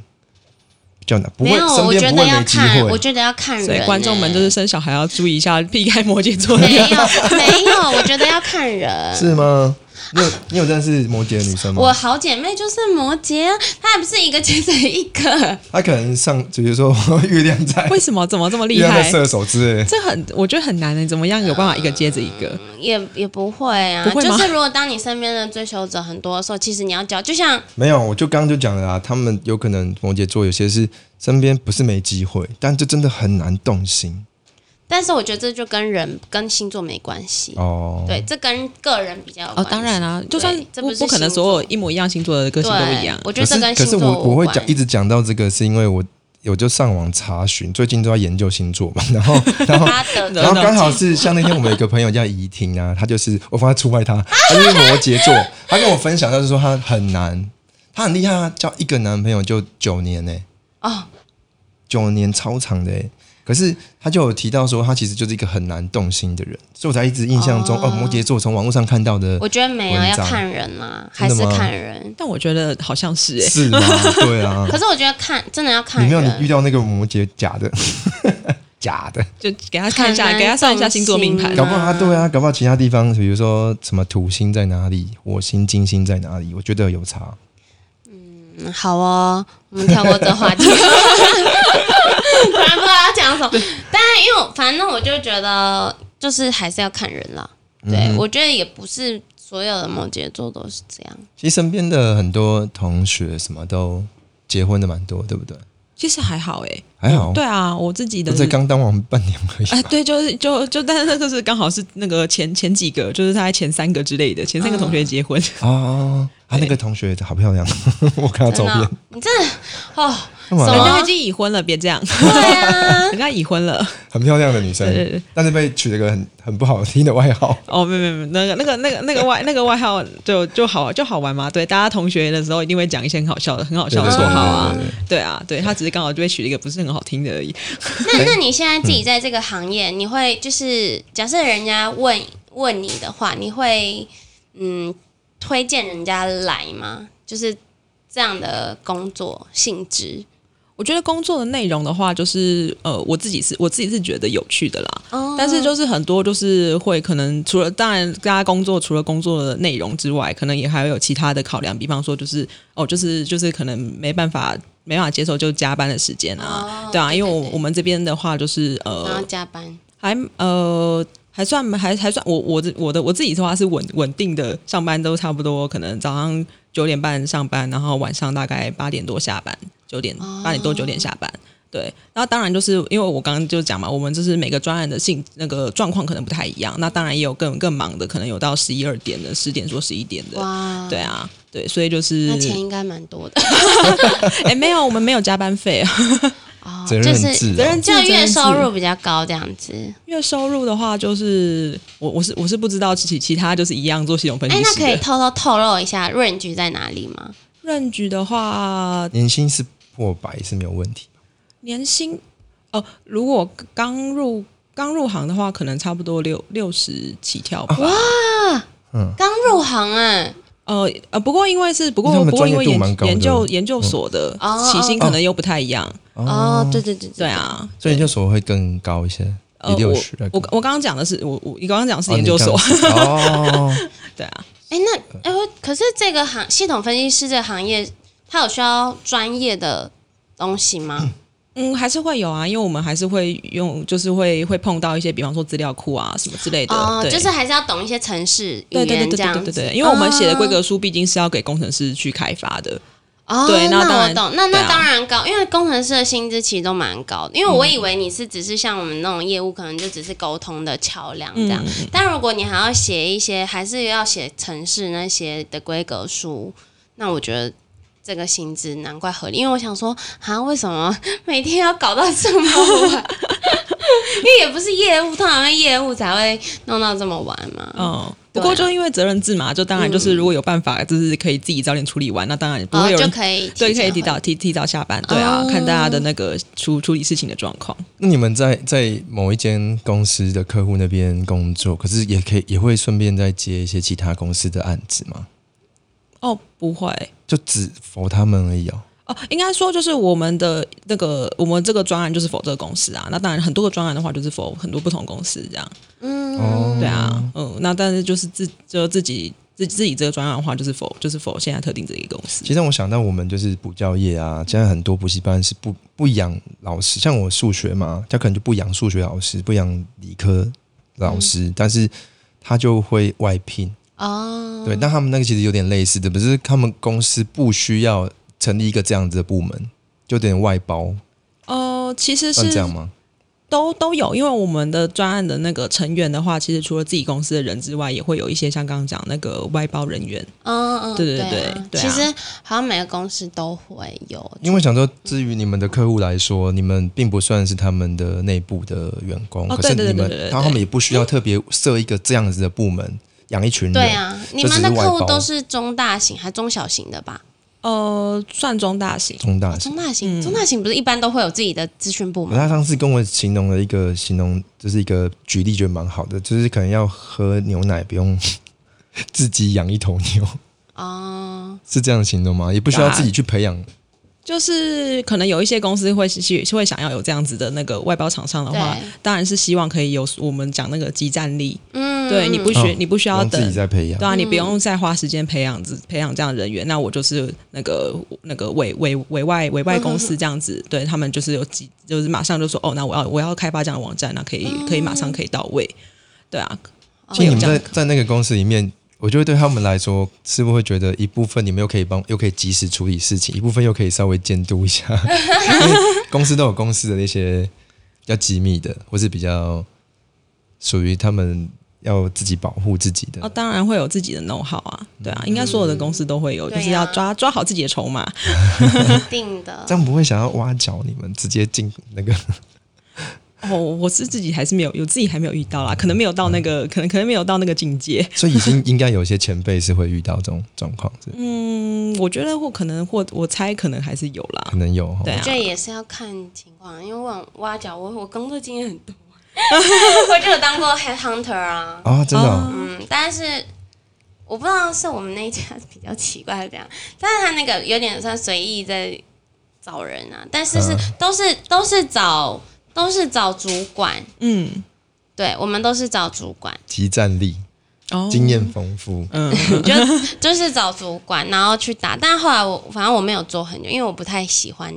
比较难，不没有，会我觉得要看，我。觉得要看人、所以观众们欸就是生小孩要注意一下，避开摩羯座没。有没有，我觉得要看人。是吗？你有你有认识摩羯的女生吗？我好姐妹就是摩羯啊，她还不是一个接着一个。她可能上，比如说 月亮在为什么怎么这么厉害？射手之类。这很，我觉得很难的，怎么样有办法一个接着一个？也也不会啊，不会就是如果当你身边的追求者很多的时候，其实你要教，就像没有，我就刚刚就讲了啊，他们有可能摩羯座有些是身边不是没机会，但这真的很难动心但是我觉得这就跟人跟星座没关系。哦。对，这跟个人比较有哦关，系。当然啦、就算不不可能所有一模一样星座的个性都一样。我觉得这可是我我会讲一直讲到这个，是因为我我就上网查询，最近都在研究星座嘛，然后然后然后刚好是像那天我们有一个朋友叫怡婷啊，她就是我帮她出卖她，她就是摩羯座，她跟我分享，她就说她很难，她很厉害啊，交一个男朋友就九年呢、哦，九年超长的哎、可是他就有提到说，他其实就是一个很难动心的人，所以我才一直印象中哦哦摩羯座从网络上看到的我觉得没有要看人啦，还是看人。但我觉得好像是哎、是吗？对啊，可是我觉得看真的要看你没有。你遇到那个摩羯假的 假的，就给他看一下，给他算一下星座命盘。搞不好他对啊，搞不好其他地方，比如说什么土星在哪里，火星、金星在哪里，我觉得有差。嗯好哦，我们跳过这话题，要讲什么。但是因为我反正我就觉得，就是还是要看人啦。对，嗯我觉得也不是所有的摩羯座都是这样。其实身边的很多同学什么都结婚的蛮多，对不对？其实还好哎、还好，对啊，我自己的我才刚当完半年而已。哎，对，就是就就，但是那个是刚好是那个前前几个，就是大概前三个之类的，前三个同学结婚。哦，他那个同学好漂亮，我看她照片，，你真的哦，人家已经已婚了，别这样，对啊，人家已婚了。很漂亮的女生对对对，但是被取了个很很不好听的外号。哦，没有没有没有，那个那个那个那个外那个外号就就好就好玩嘛。对，大家同学的时候一定会讲一些很好笑的很好笑的绰号啊对对对。对啊，对他只是刚好就被取了一个不是很好听的而已。那那你现在自己在这个行业，你会就是假设人家问问你的话，你会嗯推荐人家来吗？就是这样的工作性质我觉得工作的内容的话，就是呃，我自己是我自己是觉得有趣的啦。哦但是就是很多就是会可能除了当然大家工作除了工作的内容之外，可能也还会有其他的考量，比方说就是哦，就是就是可能没办法没办法接受就加班的时间啊，哦对啊，因为我我们这边的话就是呃加班还呃。还算还还算我我的我的我自己的话是稳稳定的上班都差不多，可能早上九点半上班，然后晚上大概八点多下班，九点哦八点多九点下班。对，然后当然就是因为我刚刚就讲嘛，我们就是每个专案的性那个状况可能不太一样，那当然也有更更忙的，可能有到十一二点的，十点多十一点的。哇，对，啊，对，所以就是那钱应该蛮多的 哎没有，我们没有加班费啊。哦，责就是任制啊，责任制就月收入比较高这样子。月收入的话，就是我我是我是不知道其其他就是一样做系统分析哎。那可以偷偷透露一下 range 在哪里吗？润局的话，年薪是破百是没有问题。年薪哦，如果刚入刚入行的话，可能差不多六六十起跳吧。哇，嗯刚入行哎，呃呃，不过因为是不过不过因为研研究研究所的哦起薪可能又不太一样。哦，对对对对，啊，所以研究所会更高一些，呃，我十我我刚刚讲的是我我你刚刚讲的是哦研究所，哦，对啊，哎，那哎，可是这个行系统分析师这个行业，它有需要专业的东西吗？嗯，还是会有啊，因为我们还是会用，就是会会碰到一些，比方说资料库啊什么之类的，哦，就是还是要懂一些程式语对对对对言这样子对对对对，因为我们写的规哦格书毕竟是要给工程师去开发的，哦，对那当然那我懂，那那当然高，因为工程师的薪资其实都蛮高的。因为我以为你是只是像我们那种业务，可能就只是沟通的桥梁这样。嗯但如果你还要写一些，还是要写城市那些的规格书，那我觉得。这个薪资难怪合理，因为我想说，啊，为什么 每天要搞到这么晚？因为也不是业务，通常业务才会弄到这么晚嘛。嗯，对啊不过就因为责任制嘛，就当然就是如果有办法，就是可以自己早点处理完，那当然不哦会有人、就可以对可以提早早提提早下班，对啊，哦看大家的那个处处理事情的状况。那你们在在某一间公司的客户那边工作，可是也可以也会顺便再接一些其他公司的案子吗？哦，不会。就只服他们而已哦。哦，应该说就是我们的那个我们这个专案就是否这个公司啊，那当然很多个专案的话就是否很多不同公司这样，嗯，对啊，嗯，那但是就是自就自己自自己这个专案的话就是否就是否现在特定这一个公司。其，实我想到我们就是补教业啊，现在很多补习班是不不养老师，像我数学嘛，他可能就不养数学老师，不养理科老师，但是他就会外聘。哦，对，那他们那个其实有点类似的，不是他们公司不需要成立一个这样子的部门，就有点外包，呃，其实是算这样吗？都都有，因为我们的专案的那个成员的话，其实除了自己公司的人之外，也会有一些像刚刚讲那个外包人员。嗯嗯，对对对对其实好像每个公司都会有，因为想说，至于你们的客户来说，你们并不算是他们的内部的员工，哦可是你们对对对对对，对然后他们也不需要特别设一个这样子的部门养一群人。对啊，你们的客户都是中大型还中小型的吧？呃，算中大型。中大型中。大嗯型，中大型不是一般都会有自己的资讯部吗？他上次跟我形容了一个形容，就是一个举例，觉得蛮好的，就是可能要喝牛奶不用自己养一头牛，哦，是这样形容吗？也不需要自己去培养。就是可能有一些公司会是会想要有这样子的那个外包厂商的话，当然是希望可以有我们讲那个集战力。嗯，对，你不需、哦你不需要等。自己在培养。对。啊，你不嗯用再花时间培养这培养这样的人员，那我就是那个那个委委委外委外公司这样子，对他们就是有几就是马上就说哦，那我要我要开发这样的网站，那可以可以马上可以到位，对啊，其实你们在在那个公司里面，我觉得对他们来说，是不是会觉得一部分你们又可以帮，又可以及时处理事情，一部分又可以稍微监督一下，因为公司都有公司的那些比较机密的，或是比较属于他们要自己保护自己的。哦，当然会有自己的 know how 啊，对啊，应该所有的公司都会有，就是要抓抓好自己的筹码。一定的 这。样不会想要挖角你们，直接进那个？哦，我是自己还是没有，有自己还没有遇到啦，可能没有到那个，可能可能没有到那个境界。所以已经应该有一些前辈是会遇到这种状况，是嗯，我觉得或可能或我猜可能还是有啦可。能有。对啊我觉得也是要看情况，因为我挖角，我我工作经验很多，我就有当过 head hunter 啊，啊，真的哦、嗯，但是我不知道是我们那一家比较奇怪还是怎样，但是他那个有点算随意在找人啊，但是是、嗯都是都是找都是找主管，嗯，对我们都是找主管，集战力，哦，经验丰富。嗯，就 就是找主管，然后去打。但后来我反正我没有做很久，因为我不太喜欢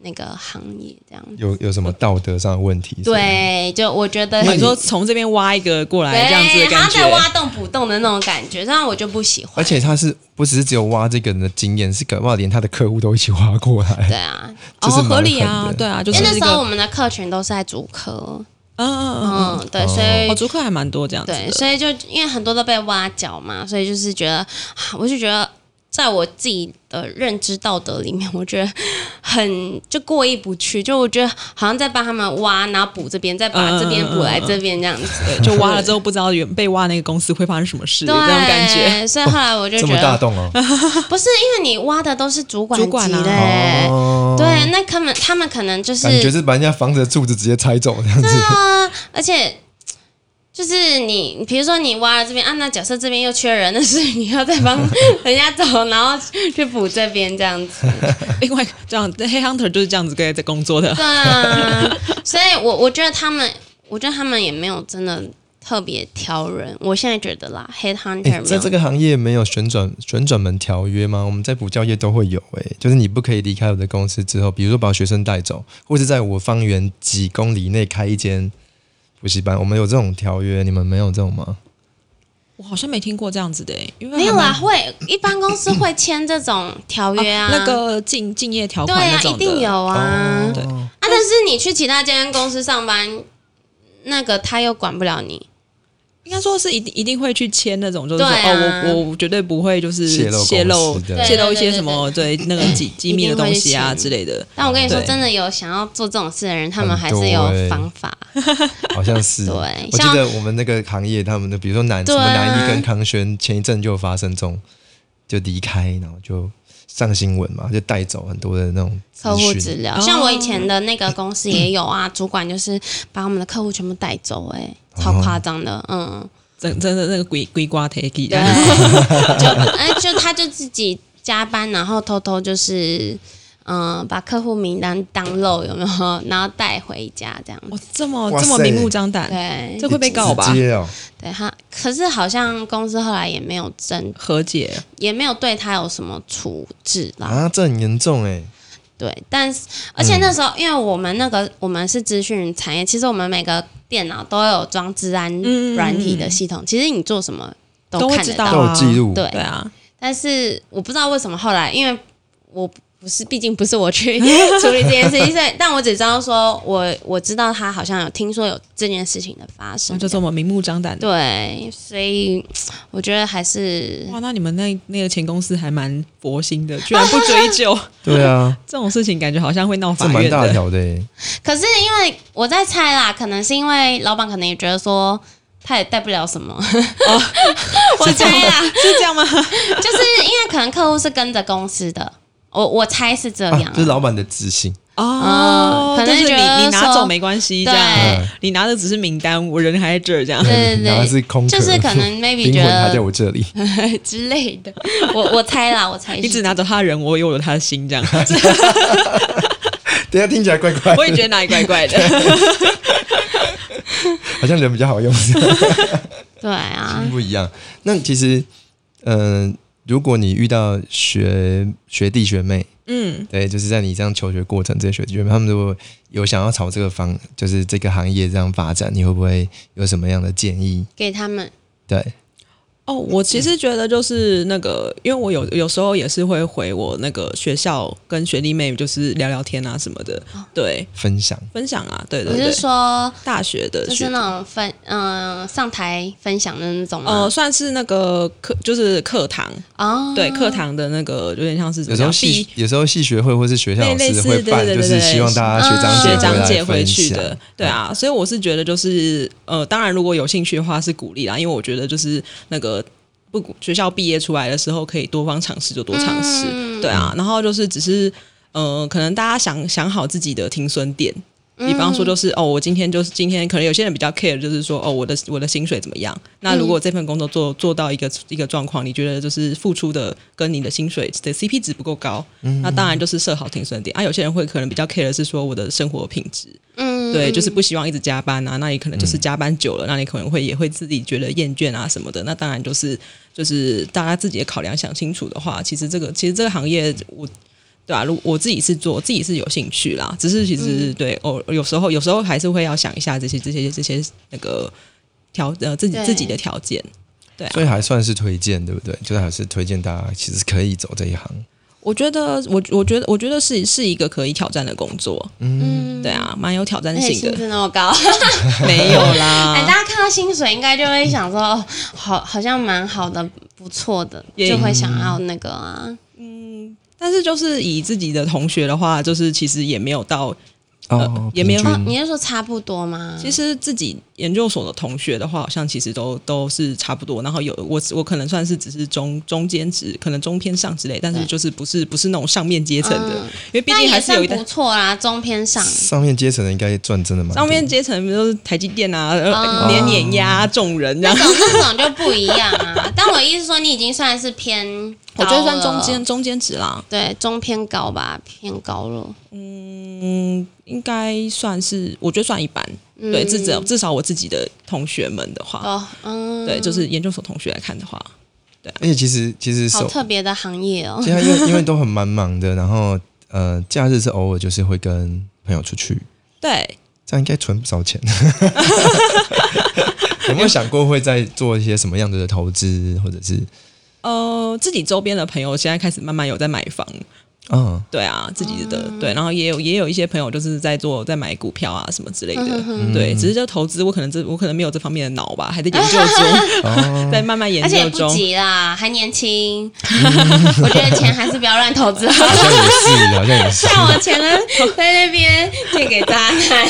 那个行业这样子。有有什么道德上的问题？对，就我觉得很你说从这边挖一个过来对，这样子的好感像在挖，洞补洞的那种感觉，这样我就不喜欢。而且他是不只是只有挖这个人的经验，是搞不好连他的客户都一起挖过来。对啊，是蛮合理，啊对啊，就是一因为那时候我个，们的客群都是在主科，嗯嗯嗯嗯，对，哦所以嗯，哦，租客还蛮多这样子对，所以就因为很多都被挖角嘛，所以就是觉得，啊我就觉得，在我自己的认知道德里面，我觉得很就过意不去，就我觉得好像在帮他们挖，然后补这边，再把这边补来这边这样子，对，就挖了之后不知道原被挖那个公司会发生什么事，这，种感觉。所以后来我就这觉得，么大洞哦 不是因为你挖的都是主管主管啊级的、欸哦，对，那他们他们可能就是感觉是把人家房子的柱子直接拆走这样子。对啊，而且就是你，比如说你挖了这边啊，那假设这边又缺人，那是你要再帮人家走，然后去补这边这样子。另外，这样黑 hunter 就是这样子在在工作的。对啊，所以我我觉得他们，我觉得他们也没有真的特别挑人。我现在觉得啦，head hunter 在这个行业没有旋转旋转门条约吗？我们在补教业都会有、哎，就是你不可以离开我的公司之后，比如说把学生带走，或是在我方圆几公里内开一间补习班，我们有这种条约，你们没有这种吗？我好像没听过这样子的、欸，因为没有啊，会一般公司会签这种条约啊，那个竞竞业条款对啊，一定有啊。哦对啊，但是你去其他间公司上班，那个他又管不了你。应该说是一定一定会去签那种，就是说、啊哦，我我绝对不会就是泄露泄露泄露一些什么对那个 机机密的东西啊之类的。但我跟你说，真的有想要做这种事的人，他们很还是有方法。好像是。对我记得我们那个行业，他们的比如说南什么南一跟康轩，前一阵就有发生这种，就离开，然后就上新闻嘛，就带走很多的那种客户讯资料，哦。像我以前的那个公司也有啊，主管就是把我们的客户全部带走、哎，超夸张的，嗯，真真的那个鬼鬼瓜 take 对，就哎，就他就自己加班，然后偷偷就是嗯、把客户名单当漏有没有？然后带回家这样子。哦，这么这么明目张胆，对。这会被告吧？对他，可是好像公司后来也没有真，和解，也没有对他有什么处置啦。啊，这很严重哎，对，但是而且那时候，因为我们那个我们是资讯产业，其实我们每个电脑都有装治安嗯软体的系统，其实你做什么都看得到。都有啊。记录，对对啊，但是我不知道为什么后来，因为我不是，毕竟不是我去 处理这件事情，所以但我只知道说我我知道他好像有听说有这件事情的发生那，就这么明目张胆的。对，所以我觉得还是哇，那你们那那个前公司还蛮佛心的，居然不追究 对啊，这种事情，感觉好像会闹法院这蛮大的。条的哎，可是因为我在猜啦，可能是因为老板可能也觉得说他也带不了什么，我猜啦，是这样吗？就是因为可能客户是跟着公司的，我我猜是这样啊，这是老板的自信，哦，可能是你你拿走没关系，这样对你拿的只是名单，我人还在这儿，这样。对对 然后对，是空壳，就是可能 maybe 觉灵魂还在我这里，之类的，我我猜啦，我猜是你只拿走他的人，我有了他的心，这样。等一下听起来怪怪的，我也觉得哪里怪怪的。好像人比较好用，对啊，不一样。那其实，嗯、如果你遇到学学弟学妹，嗯，对，就是在你这样求学过程，这些学弟学妹，他们如果有想要朝这个方，就是这个行业这样发展，你会不会有什么样的建议？给他们。对，哦，我其实觉得就是那个，因为我有有时候也是会回我那个学校跟学弟妹，就是聊聊天啊什么的，对，分享。分享啊，对对对你是，说大学的学就是那种分嗯、上台分享的那种呃，算是那个课，就是课堂，哦，对，课堂的那个有点像是怎有时候么讲系有时候系学会或是学校会办，对对对对就是希望大家学长嗯学姐长姐回回来分享去的，对啊，所以我是觉得就是呃，当然如果有兴趣的话是鼓励啦，因为我觉得就是那个不学校毕业出来的时候可以多方尝试就多尝试，嗯对啊，然后就是只是呃，可能大家想想好自己的停损点。比方说，就是哦，我今天就是今天，可能有些人比较 care，就是说哦，我的我的薪水怎么样？那如果这份工作做做到一个一个状况，你觉得就是付出的跟你的薪水的 CP 值不够高，那当然就是设好停损点啊。有些人会可能比较 care 的是说我的生活品质，嗯对，就是不希望一直加班啊，那你可能就是加班久了，那你可能会也会自己觉得厌倦啊什么的。那当然就是就是大家自己的考量想清楚的话，其实这个其实这个行业我。对啊，如我自己是做，自己是有兴趣啦。只是其实、对哦，有时候有时候还是会要想一下这些这些这些那个条呃自己自己的条件。对啊所，以还算是推荐，对不对？就是还是推荐大家其实可以走这一行。我觉得我我觉得我觉得是是一个可以挑战的工作。嗯对，啊，蛮有挑战性的。薪资那么高，没有 哎，啦，大家看到薪水应该就会想说，哦好，好像蛮好的，不错的，就会想要那个啊。嗯但是就是以自己的同学的话，就是其实也没有到哦呃，也没有你是说差不多吗？其实自己研究所的同学的话，好像其实都都是差不多。然后有我我可能算是只是中中间值，可能中偏上之类，但是就是不是不是那种上面阶层的，嗯因为毕竟还是有一不错啦，中偏上。上面阶层的应该赚真的吗上面阶层，比如说台积电啊，呃哦年碾压众人这种那种就不一样啊。但我意思说，你已经算是偏我觉得算中间中间值啦，对中偏高吧，偏高了。嗯，应该算是，我觉得算一般。嗯。对，至少至少我自己的同学们的话，哦，嗯，对，就是研究所同学来看的话，对。而且其实其实好，特别的行业哦。现在因为 因为都很蛮忙的，然后呃，假日是偶尔就是会跟朋友出去，对，这样应该存不少钱。有没有想过会在做一些什么样子的投资，或者是呃，自己周边的朋友现在开始慢慢有在买房，嗯，对啊，自己的、对，然后也有也有一些朋友就是在做在买股票啊什么之类的，嗯对，只是就投资我可能这我可能没有这方面的脑吧，还在研究中，哦，在慢慢研究中。而且也不。急啦，还年轻，我觉得钱还是不要乱投资好了。好？像也是，好像也是，像我钱呢，在那边借给渣男，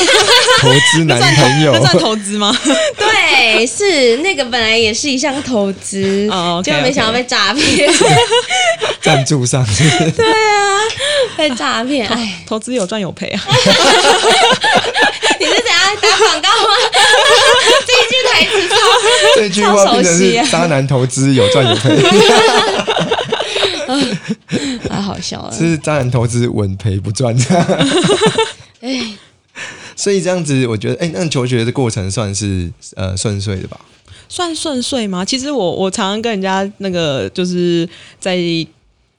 投资男朋友。那算投资吗？对，是那个本来也是一项投资，哦，OK，结果没想到被诈骗，赞助上去，被诈骗，哎，投资有赚有赔啊。你是怎样打广告吗？这一句台词超这句话变成是渣男投资有赚有赔。太好笑了。是渣男投资稳赔不赚这样。哎，所以这样子，我觉得，哎、那求学的过程算是呃顺遂的吧？算顺遂吗？其实我我常常跟人家那个就是在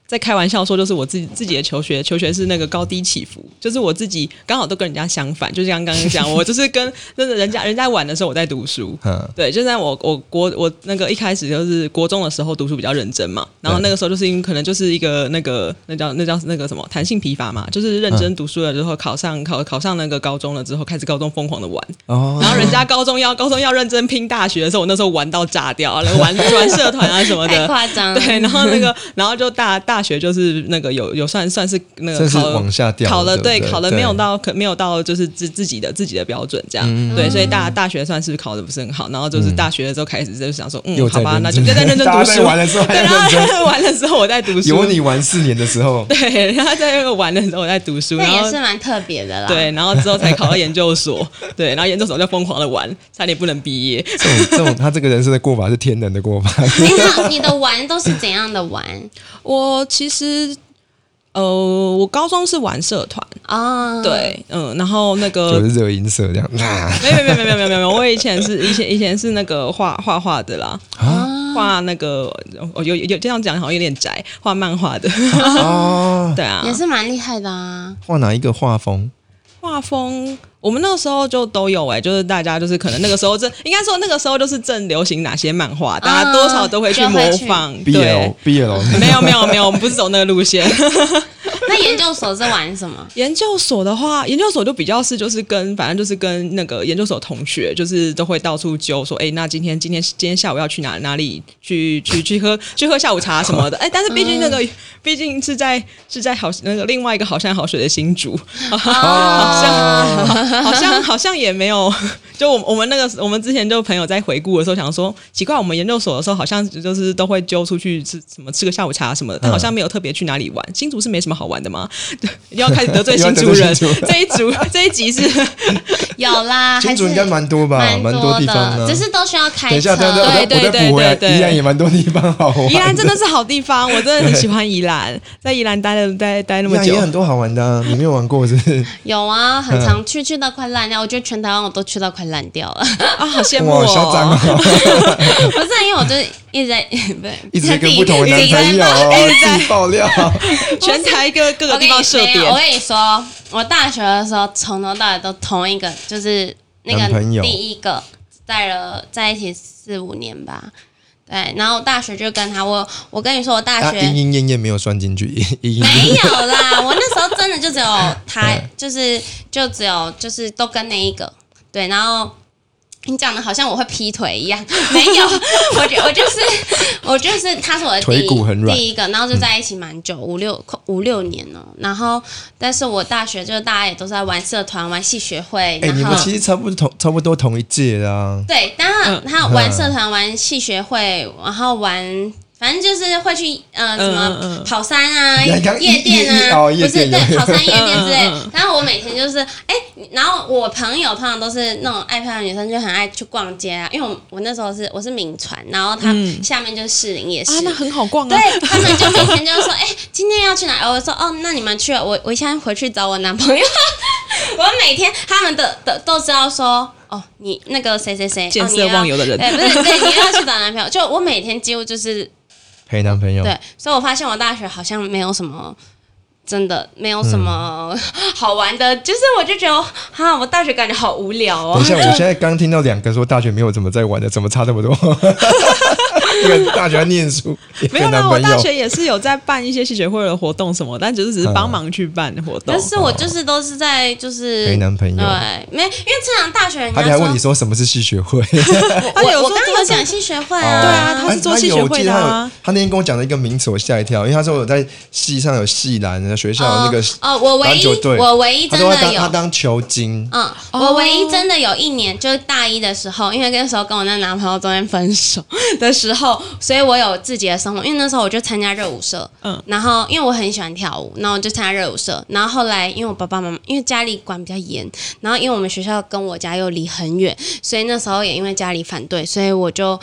在开玩笑说，就是我自己自己的求学，求学是那个高低起伏，就是我自己刚好都跟人家相反，就像刚刚讲，我就是跟就是人家人家玩的时候我在读书，嗯，对，就在我我国我那个一开始就是国中的时候读书比较认真嘛，然后那个时候就是因为可能就是一个那个那叫那叫那个什么弹性疲乏嘛，就是认真读书了之后考上考考上那个高中了之后开始高中疯狂的玩，哦，然后人家高中要高中要认真拼大学的时候，我那时候玩到炸掉了，玩玩社团啊什么太的。夸张。对，然后那个，然后就大大学就是那个有有算算是那个考往下掉考了对考了没有到可没有到就是自自己的自己的标准这样，嗯。对，所以大大学算是考的不是很好，然后就是大学的时候开始就想说，嗯，好吧，那就在认真大读书。家在玩的时候对，玩的时候我在读书，有你玩四年的时候，对，然后在那个玩的时候我在读书，那然后也是蛮特别的啦。对，然后之后才考到研究所，对，然后研究所就疯狂的玩，差点不能毕业。这种这种他这个人生的过法是天然的过法。哎，那你的玩都是怎样的玩？我其实，呃，我高中是玩社团，啊？对，嗯，然后那个就个是热音社这样啊 没有没有没有没有没有没有，我以前是以前以前是那个画 画画的啦，啊画那个哦有有这样讲好像有点宅，画漫画的，哦，对啊，也是蛮厉害的啊。画哪一个画风？画风，我们那个时候就都有哎、就是大家就是可能那个时候正应该说那个时候就是正流行哪些漫画，大家多少都会去模仿，BL 对。BL 没有没有没有，我们不是走那个路线。那研究所是玩什么？研究所的话，研究所就比较是就是跟反正就是跟那个研究所同学，就是都会到处揪说，哎，那今天今天今天下午要去哪哪里去去去喝去喝下午茶什么的，哎，但是毕竟那个、毕竟是在是在好那个另外一个好山好水的新竹，好像好 好像好像也没有，就我我们那个我们之前就朋友在回顾的时候想说，奇怪，我们研究所的时候好像就是都会揪出去吃什么吃个下午茶什么的，但好像没有特别去哪里玩。新竹是没什么好玩的吗？对，要开始得罪新竹人。这一组这一集是有啦，新竹应该蛮多吧，蛮多地方的，只是都需要开车。等一下，等一下，我再对我再补回来。对对对宜兰也蛮多地方好玩。宜兰真的是好地方，我真的很喜欢宜兰，在宜兰待了待待那么久。兰也很多好玩的啊，你没有玩过是不是？有啊，很常去，去到快烂掉。我觉得全台湾我都去到快烂掉了。啊，好羡慕哇，嚣张哦！哦！不是因为我就是一直在，不是一直在跟不同的男朋友 哦自己爆料。全台各各个地方设没有我，跟你说，我大学的时候从头到尾都同一个，就是那个第一个在了在一起四五年吧。对，然后大学就跟他，我我跟你说，我大啊，学、莺莺燕燕没有算进去，莺莺没有啦，我那时候真的就只有他，就是就只有就是都跟那一个。对，然后你讲的好像我会劈腿一样，没有，我觉我就是我就是他是我的第腿骨很软。第一个，然后就在一起蛮久，五六五六年了，然后但是我大学就是大家也都是在玩社团、玩系学会，哎，然后你们其实差不多同差不多同一届的啊。对，当然嗯。他玩社团、玩系学会，然后玩。反正就是会去呃什嗯么嗯跑山啊、夜店啊，不是对跑山夜店之类。然后我每天就是哎，然后我朋友通常都是那种爱漂亮的女生，就很爱去逛街啊。因为我我那时候是我是名传，然后他嗯下面就是士林夜市啊，，那很好逛啊。对他们就每天就是说，哎、今天要去哪？我说哦，那你们去，我我现在回去找我男朋友。我每天他们的的都知道说，哦，你那个谁谁谁，见色哦你要忘友的人对，不是对，你要去找男朋友。就我每天几乎就是陪男朋友，对，所以我发现我大学好像没有什么。真的没有什么 好玩的，就是我就觉得，哈，我大学感觉好无聊哦等一。下，我现在刚听到两个说大学没有怎么在玩的，怎么差这么多？一个大学在念书，一 没有啦，我。大学也是有在办一些系学会的活动什么，但只是只是帮忙去办活动但。是我就是都是在就是陪男朋友对，没因为正常大学人家他还问你说什么是系学会？他有我我刚刚有讲系学会啊，对啊他是做系学会的啊他有我记得他有他那天跟我讲了一个名词，我吓一跳，因为他说我在戏上有戏篮，学校那个哦，我唯一我唯一真的有。他当球精，嗯，我唯一真的有一年，就是大一的时候，因为那时候跟我那男朋友中间分手的时候，所以我有自己的生活。因为那时候我就参加热舞社，嗯嗯，然后因为我很喜欢跳舞，然后我就参加热舞社。然后后来因为我爸爸妈妈因为家里管比较严，然后因为我们学校跟我家又离很远，所以那时候也因为家里反对，所以我就。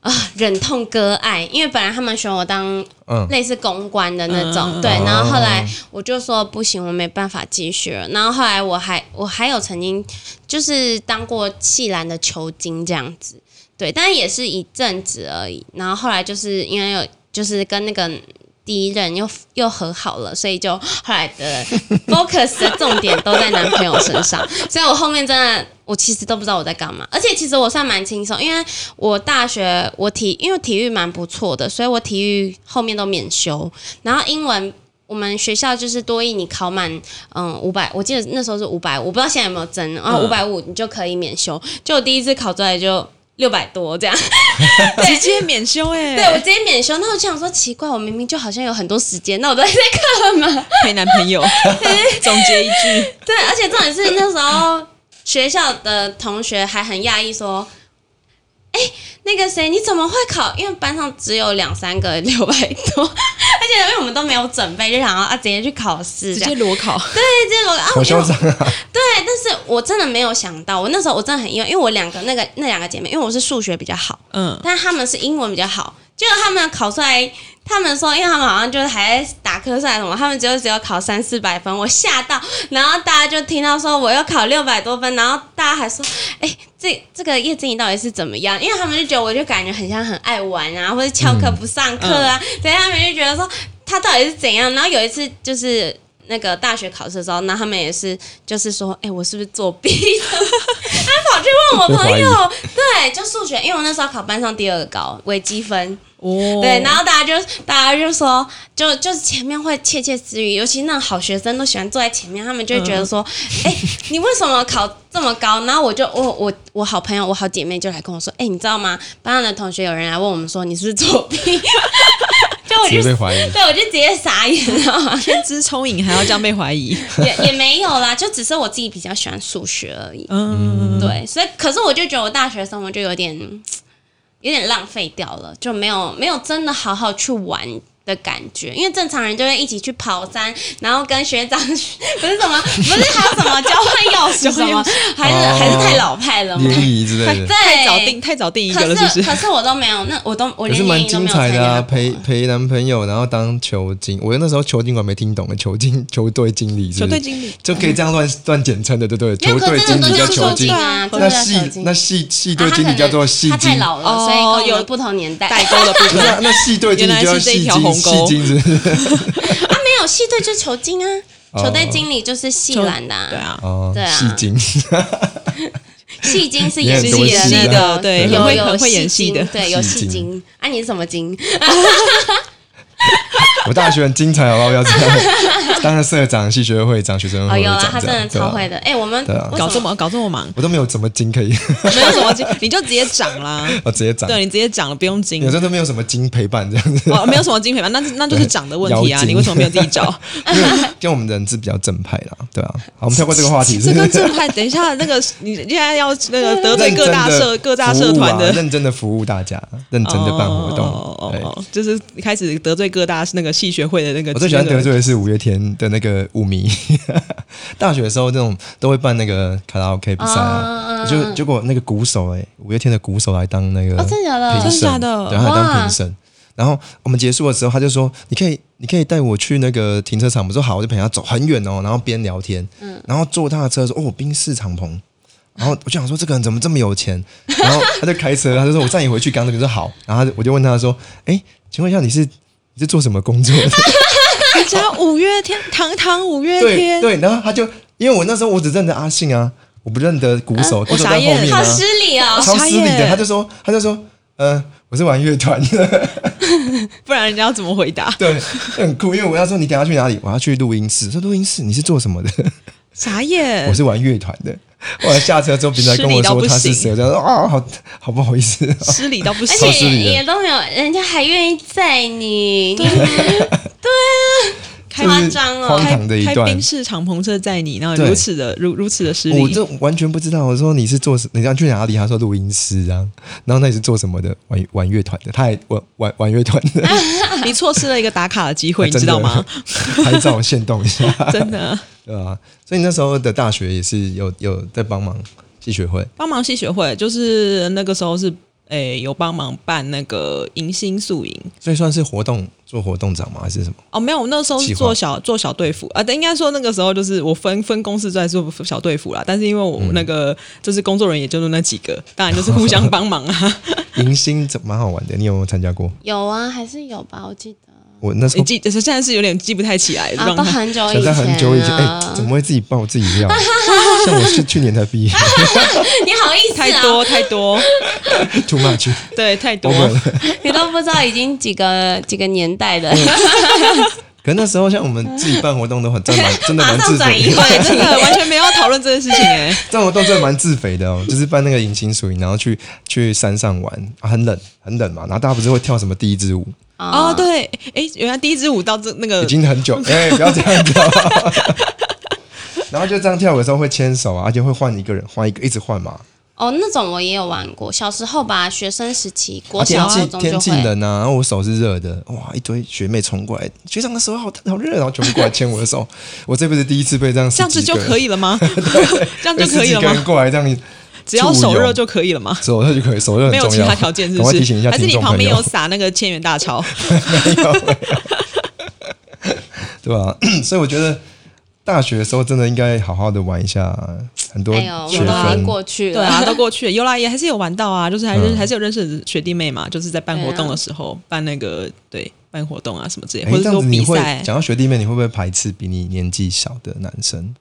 啊忍痛割爱，因为本来他们选我当嗯类似公关的那种，嗯对，哦然后后来我就说不行，我没办法继续了。然后后来我还我还有曾经就是当过气篮的球精这样子，对，但是也是一阵子而已。然后后来就是因为有就是跟那个。第一任又又和好了，所以就后来的 focus 的重点都在男朋友身上，所以我后面真的我其实都不知道我在干嘛，而且其实我算蛮轻松，因为我大学我体因为体育蛮不错的，所以我体育后面都免修，然后英文。我们学校就是多一，你考满嗯五百，我记得那时候是五百，我不知道现在有没有增，然后五百五你就可以免修。就我第一次考出来就六百多这样，直接免修哎、对我直接免修。那我就想说奇怪，我明明就好像有很多时间，那我都在干嘛？陪男朋友。总结一句，对，而且重点是那时候学校的同学还很讶异说：“哎、那个谁，你怎么会考？因为班上只有两三个六百多，而且因为我们都没有准备，就想要啊直接去考试，直接裸考。对，这种啊，好嚣张啊！对，但是我真的没有想到，我那时候我真的很意外，因为我两个那个那两个姐妹，因为我是数学比较好，嗯，但她们是英文比较好，结果她们考出来，他们说，因为他们好像就是还在打科赛什么，他们只有只有考三四百分，我吓到，然后大家就听到说我要考六百多分，然后大家还说，哎、这这个叶静怡到底是怎么样？因为他们就觉得我就感觉很像很爱玩啊，或者翘课不上课啊，所以他们就觉得说他到底是怎样？然后有一次就是。那个大学考试的时候，那他们也是，就是说，哎、我是不是作弊？他跑去问我朋友，对，就数学，因为我那时候考班上第二个高，微积分，哦，对，然后大家就大家就说，就就是前面会窃窃私语，尤其那种好学生都喜欢坐在前面，他们就会觉得说，哎、你为什么考这么高？然后我就我我我好朋友，我好姐妹就来跟我说，哎、你知道吗？班上的同学有人来问我们说，你是不是作弊？就我就直接被怀疑。对我就直接傻眼了，天资聪颖还要这样被怀疑，也也没有啦，就只是我自己比较喜欢数学而已。嗯，对，所以可是我就觉得我大学生活就有点有点浪费掉了，就没有没有真的好好去玩的感觉。因为正常人就会一起去跑山，然后跟学长 不是什么，不是还有什么交换钥匙什么，还是、哦还是太老派了吗？联谊之类的，太早定太早定一个了，可是不是？可是我都没有，那我都我连都没有彩的啊！参加过陪陪男朋友，然后当球经，我那时候球经我没听懂，球经球队经理是不是球队经理就可以这样乱乱简称的，对不对？球队经理叫球经，啊，真那系经。那系系啊队经理叫做系他太，老了，哦所以我有们不同年代。代沟的部不是啊分。那系队经理就叫系经，条鸿沟系经是不是？啊，没有戏队就是球精啊，哦。球队经理就是系篮的、对，啊，哦对啊。戏精，戏精是演戏的。那的个，对有有很会演戏的。戏精对，有戏精。戏精。啊，你是什么精？我大学很精彩，好不好？不要这样，当了社长、系学会会长、学生哦，有啦，会会长，他真的超会的，的。哎，我们啊搞这么搞这么忙，我都没有怎么精可以，没有什么精，你就直接长啦。我 直接长，对你直接长了，不用精有。时候都没有什么精陪伴这样子。哦，没有什么精陪伴，那那就是长的问题啊！你为什么没有自己找？因为跟我们人是比较正派啦，对啊。好，我们跳过这个话题，这个正派，等一下那个你现在要那个得罪各大社各大社团的啊，认真的服务大家，认真的办活哦动。哦对，哦，就是开始得罪各大那个戏学会的那个。我最喜欢得罪的是五月天的那个舞迷。大学的时候，那种都会办那个卡拉 OK 比赛啊，嗯嗯嗯就结果那个鼓手哎，五月天的鼓手来当那个哦真的假的评审真的假的对，他来当评审。然后我们结束的时候，他就说：“你可以，你可以带我去那个停车场。”我说：“好。”我就陪他走很远哦，然后边聊天，然后坐他的车说：“哦，宾士敞篷。”然后我就想说，这个人怎么这么有钱？然后他就开车，他就说：“我载你回去。”刚刚那个说好，然后他就我就问他说：“哎，请问一下，你是你是做什么工作的？” 人家五月天，堂堂五月天，对，然后他就因为我那时候我只认得阿信啊，我不认得鼓手，鼓手在后傻眼面啊好，失礼哦。超失礼的。傻眼他就说，他就说，呃，我是玩乐团的，不然人家要怎么回答？对，很酷。因为我要说你等下去哪里，我要去录音室。说录音室你是做什么的？啥耶我，是玩乐团的。后来下车之后，别人跟我说他是谁，我就说啊，好 好不好意思。失礼到不而行超。失且也都没有，人家还愿意载你，你开 夸张哦荒唐的一段开宾士敞篷车载你，然后如此的如如此的失礼，我这完全不知道。我说你是做什，你要去哪里？他说录音师啊。然后那你是做什么的？玩玩乐团的，他还玩玩玩乐团的，你错失了一个打卡的机会，你知道吗？？拍照现动一下。真的，对啊，所以那时候的大学也是有有在帮忙系学会，帮忙系学会，就是那个时候是诶有帮忙办那个迎新宿营。所以算是活动做活动长吗？还是什么？哦，没有，我那时候是计划做小做小队服啊，但应该说那个时候就是我分分公司在做小队服啦，但是因为我那个、就是工作人员也就是那几个，当然就是 互相帮忙啊。迎新怎蛮好玩的，你有没有参加过？有啊，还是有吧？我记得我那时候你记，现在是有点记不太起来的啊，都很久以前了，很久以前，哎、怎么会自己爆自己料？像我是去年才毕业。你好意思啊？太多太多，，too much，对，太多。你都不知道已经几个几个年代的，可那时候像我们自己办活动都很真的蛮 真的蛮自肥的，对，真的完全没有要讨论这件事情哎、这种活动真的蛮自肥的哦，就是办那个迎新宿营，然后去去山上玩，啊、很冷很冷嘛，然后大家不是会跳什么第一支舞，哦，对，哎，原来第一支舞到这那个已经很久，哎、不要这样子、哦。然后就这样跳舞的时候会牵手啊，而且会换一个人，换一个一直换嘛。哦，那种我也有玩过，小时候吧，学生时期，国小、气天高中就会。气冷啊，然后我手是热的，哇，一堆学妹冲过来，学长的手好好热，然后全部过来牵我的手。我这辈子第一次被这样，这样子就可以，以了吗？这样就可以了吗？过来这样，只要手热就可以了吗？手热就可以，手热很没有。其他条件是不是赶快提醒一？下还是你旁边有，撒那个千元大钞？对吧？所以我觉得大学的时候真的应该好好的玩一下很多学分。过去了。对啊，都过去了，有啦，也还是有玩到啊，就是还是、嗯还是有认识的学弟妹嘛，就是在办活动的时候、办那个对办活动啊什么之类，哎或者说比赛。讲到学弟妹，你会不会排斥比你年纪小的男生？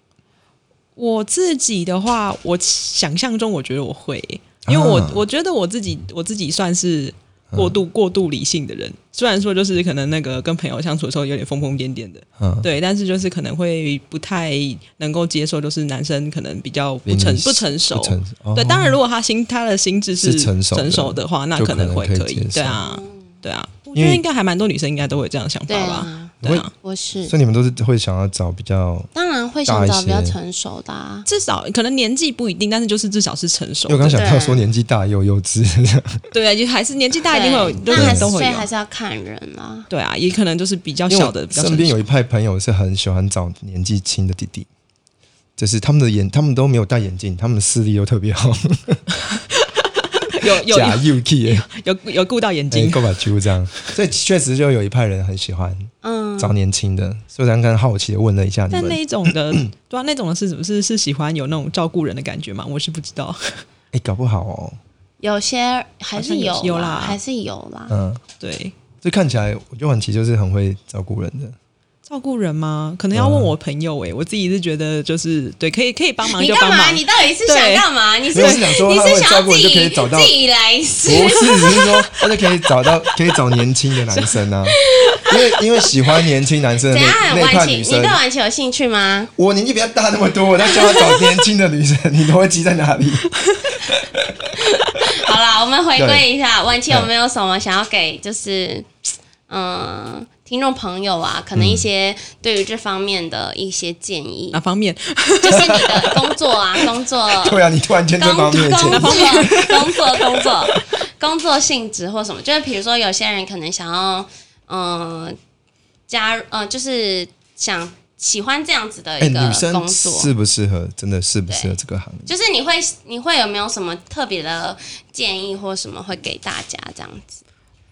我自己的话，我想象中我觉得我会，因为我、啊。我觉得我自己我自己算是过度、过度理性的人，虽然说就是可能那个跟朋友相处的时候有点疯疯癫癫的，嗯，对，但是就是可能会不太能够接受，就是男生可能比较不成不成熟，成熟哦。对，当然如果他心他的心智是成熟的的话，那可能会可以，对啊，对啊，我因为觉得应该还蛮多女生应该都会这样想法对吧，啊，对啊。我是所以你们都是会想要找比较，当然会想找比较成熟的啊。至少可能年纪不一定，但是就是至少是成熟因为我刚的。想到说年纪大又幼稚，对，就还是年纪大一定会有，对那还是都会。所以还是要看人啦。对啊，也可能就是比较小的，身边有一派朋友是很喜欢找年纪轻的弟弟，就是他们的眼，他们都没有戴眼镜，他们的视力又特别好，有有 假 UK 有有顾到眼哎，睛。够把揪这样，所以确实就有一派人很喜欢嗯，找年轻的，所以我刚刚好奇的问了一下你们，但那一种的，对啊，那种的是是不是是喜欢有那种照顾人的感觉吗？我是不知道。哎，搞不好哦，有些还是有有有啦还是有啦。嗯，对，这看起来我觉得婉琪就是很会照顾人的，照顾人吗？可能要问我朋友诶、我自己是觉得就是对，可以可以帮忙你干嘛？就帮忙。你到底是想干嘛？你是想说你是想他会照顾人要自己就可以找到自己来不是，只是说他就可以找到可以找年轻的男生啊，因为因为喜欢年轻男生的？那晚期，你对，晚期有兴趣吗？我年纪比较大那么多，我在叫他找年轻的女生，你都会记在哪里？好啦，我们回归一下，晚期有没有什么想要给就是嗯听众朋友啊，可能一些对于这方面的一些建议哪，方面？就是你的工作啊，工作。对啊，你突然间这工方面工作工作工作工作性质或什么，就是比如说有些人可能想要嗯、呃加入呃，就是想喜欢这样子的哎，一个女生工作，适不适合？真的适不适合这个行业？就是你会你会有没有什么特别的建议或什么会给大家这样子？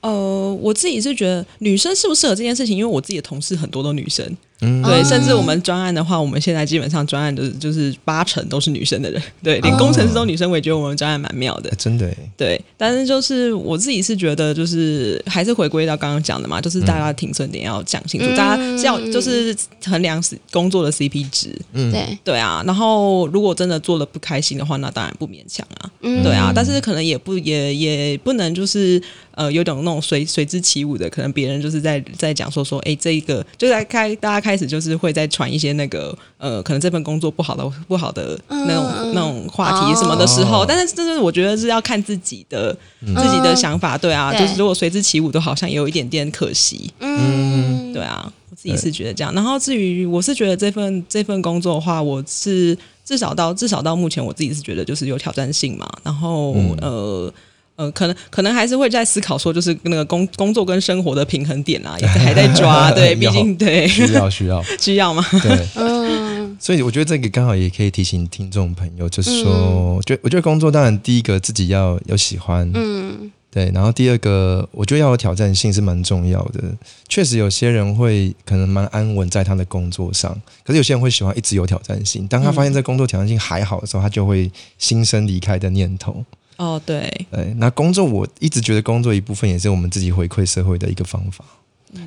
呃，我自己是觉得女生适不适合这件事情，因为我自己的同事很多都女生，嗯。对，哦甚至我们专案的话，我们现在基本上专案的就是八成都是女生的人，对，连工程师都女生，我也觉得我们专案蛮妙的。哎，真的哎，对。但是就是我自己是觉得，就是还是回归到刚刚讲的嘛，就是大家停损点要讲清楚，嗯。大家是要就是衡量工作的 CP 值，嗯。对，对啊。然后如果真的做的不开心的话，那当然不勉强啊，嗯。对啊。但是可能也不也也不能就是呃有种那种随随之起舞的，可能别人就是在在讲说说，哎，这一个就在开大家开始就是会在传一些那个呃，可能这份工作不好的不好的那种、嗯那种话题什么的时候，哦但是这是我觉得是要看自己的、嗯自己的想法，对啊，对就是如果随之起舞，都好像有一点点可惜，嗯，对啊，我自己是觉得这样。然后至于我是觉得这份这份工作的话，我是至少到至少到目前，我自己是觉得就是有挑战性嘛。然后、嗯呃。呃，可能可能还是会在思考说，就是那个工工作跟生活的平衡点啊，也是还在抓。对，毕竟对需要需要，需要 嘛。对，嗯，所以我觉得这个刚好也可以提醒听众朋友，就是说，就我觉得工作当然第一个自己要有喜欢，嗯，对，然后第二个我觉得要有挑战性是蛮重要的。确实有些人会可能蛮安稳在他的工作上，可是有些人会喜欢一直有挑战性。当他发现这工作挑战性还好的时候，他就会心生离开的念头。哦，对，对，那工作我一直觉得工作一部分也是我们自己回馈社会的一个方法，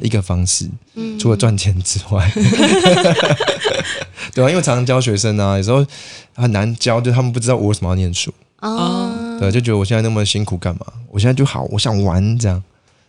一个方式。嗯除了赚钱之外，对啊，因为常常教学生啊，有时候很难教，就他们不知道我为什么要念书，哦，对，就觉得我现在那么辛苦干嘛？我现在就好，我想玩这样。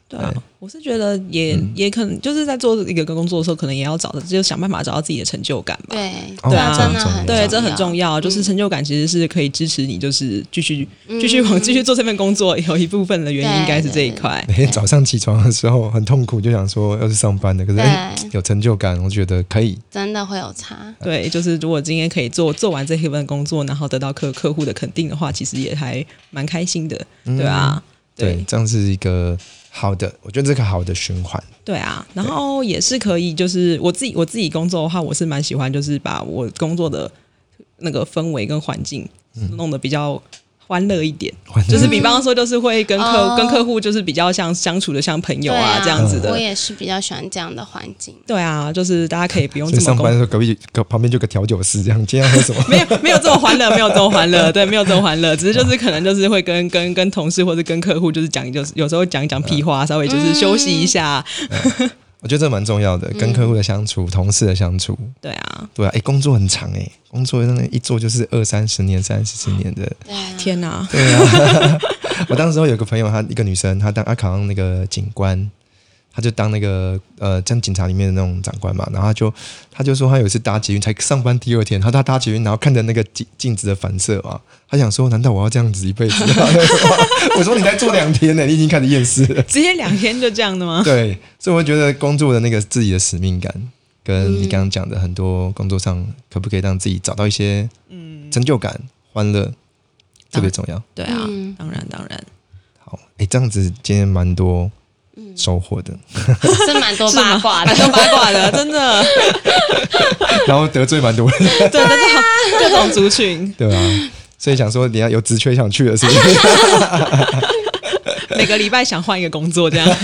对啊，我是觉得也、也可能就是在做一个工作的时候，可能也要找的，就想办法找到自己的成就感吧。对，哦对啊这真的很对，这很重要。要，就是成就感其实是可以支持你，就是继续继续往继续做这份工作，有一部分的原因应该是这一块。每天早上起床的时候很痛苦，就想说要去上班的，可是、哎有成就感，我觉得可以。真的会有差。对，就是如果今天可以做做完这一份工作，然后得到客客户的肯定的话，其实也还蛮开心的，对啊，对，这样是一个好的，我觉得这个好的循环。对啊，然后也是可以，就是我自己我自己工作的话，我是蛮喜欢，就是把我工作的那个氛围跟环境弄得比较欢乐一点，就是比方说，就是会跟客、哦跟客户就是比较像相处的像朋友对啊这样子的。我。也是比较喜欢这样的环境。对啊，就是大家可以不用这么上班的时候隔壁隔旁边就有个调酒师，这样今天要喝什么？没有没有这么欢乐，没有这么欢乐，对，没有这么欢乐，只是就是可能就是会跟跟跟同事或者跟客户就是讲，就是有时候讲一讲屁话，稍微就是休息一下，我觉得这蛮重要的，跟客户的相处、同事的相处，对啊，对啊，哎，工作很长哎，工作那一做就是二三十年、三四十年的。天哪，对啊，我当时候有个朋友，她一个女生，她当她考上那个警官，她就当那个呃，像警察里面的那种长官嘛。然后他就他就说，他有一次搭捷运，才上班第二天，他他搭捷运，然后看着那个镜镜子的反射嘛，他想说，难道我要这样子一辈子？我说你才做两天呢，你已经开始厌世了。直接两天就这样的吗？对，所以我会觉得工作的那个自己的使命感，跟你刚刚讲的很多工作上，可不可以让自己找到一些嗯成就感、欢乐，特别重要。对啊，嗯当然当然，好，哎，这样子今天蛮多收获 的，是蛮多八卦的。蛮。多八卦的，真的，然后得罪蛮多人，对对对，各种族群，对啊，所以想说你要有职缺想去的是不是？每个礼拜想换一个工作这样。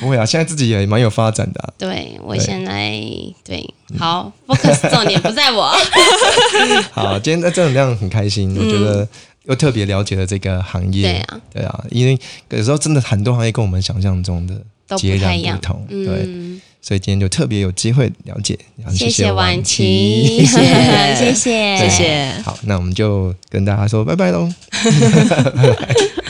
不会啊，现在自己也蛮有发展的、啊。对我对。现在对。好 focus 重点不在我，好，今天在正能量很开心，我觉得又特别了解了这个行业。对啊，对啊，因为有时候真的很多行业跟我们想象中的截然不同。对，嗯，所以今天就特别有机会了解，谢谢婉琪，琪，谢谢。谢谢。好，那我们就跟大家说拜拜喽。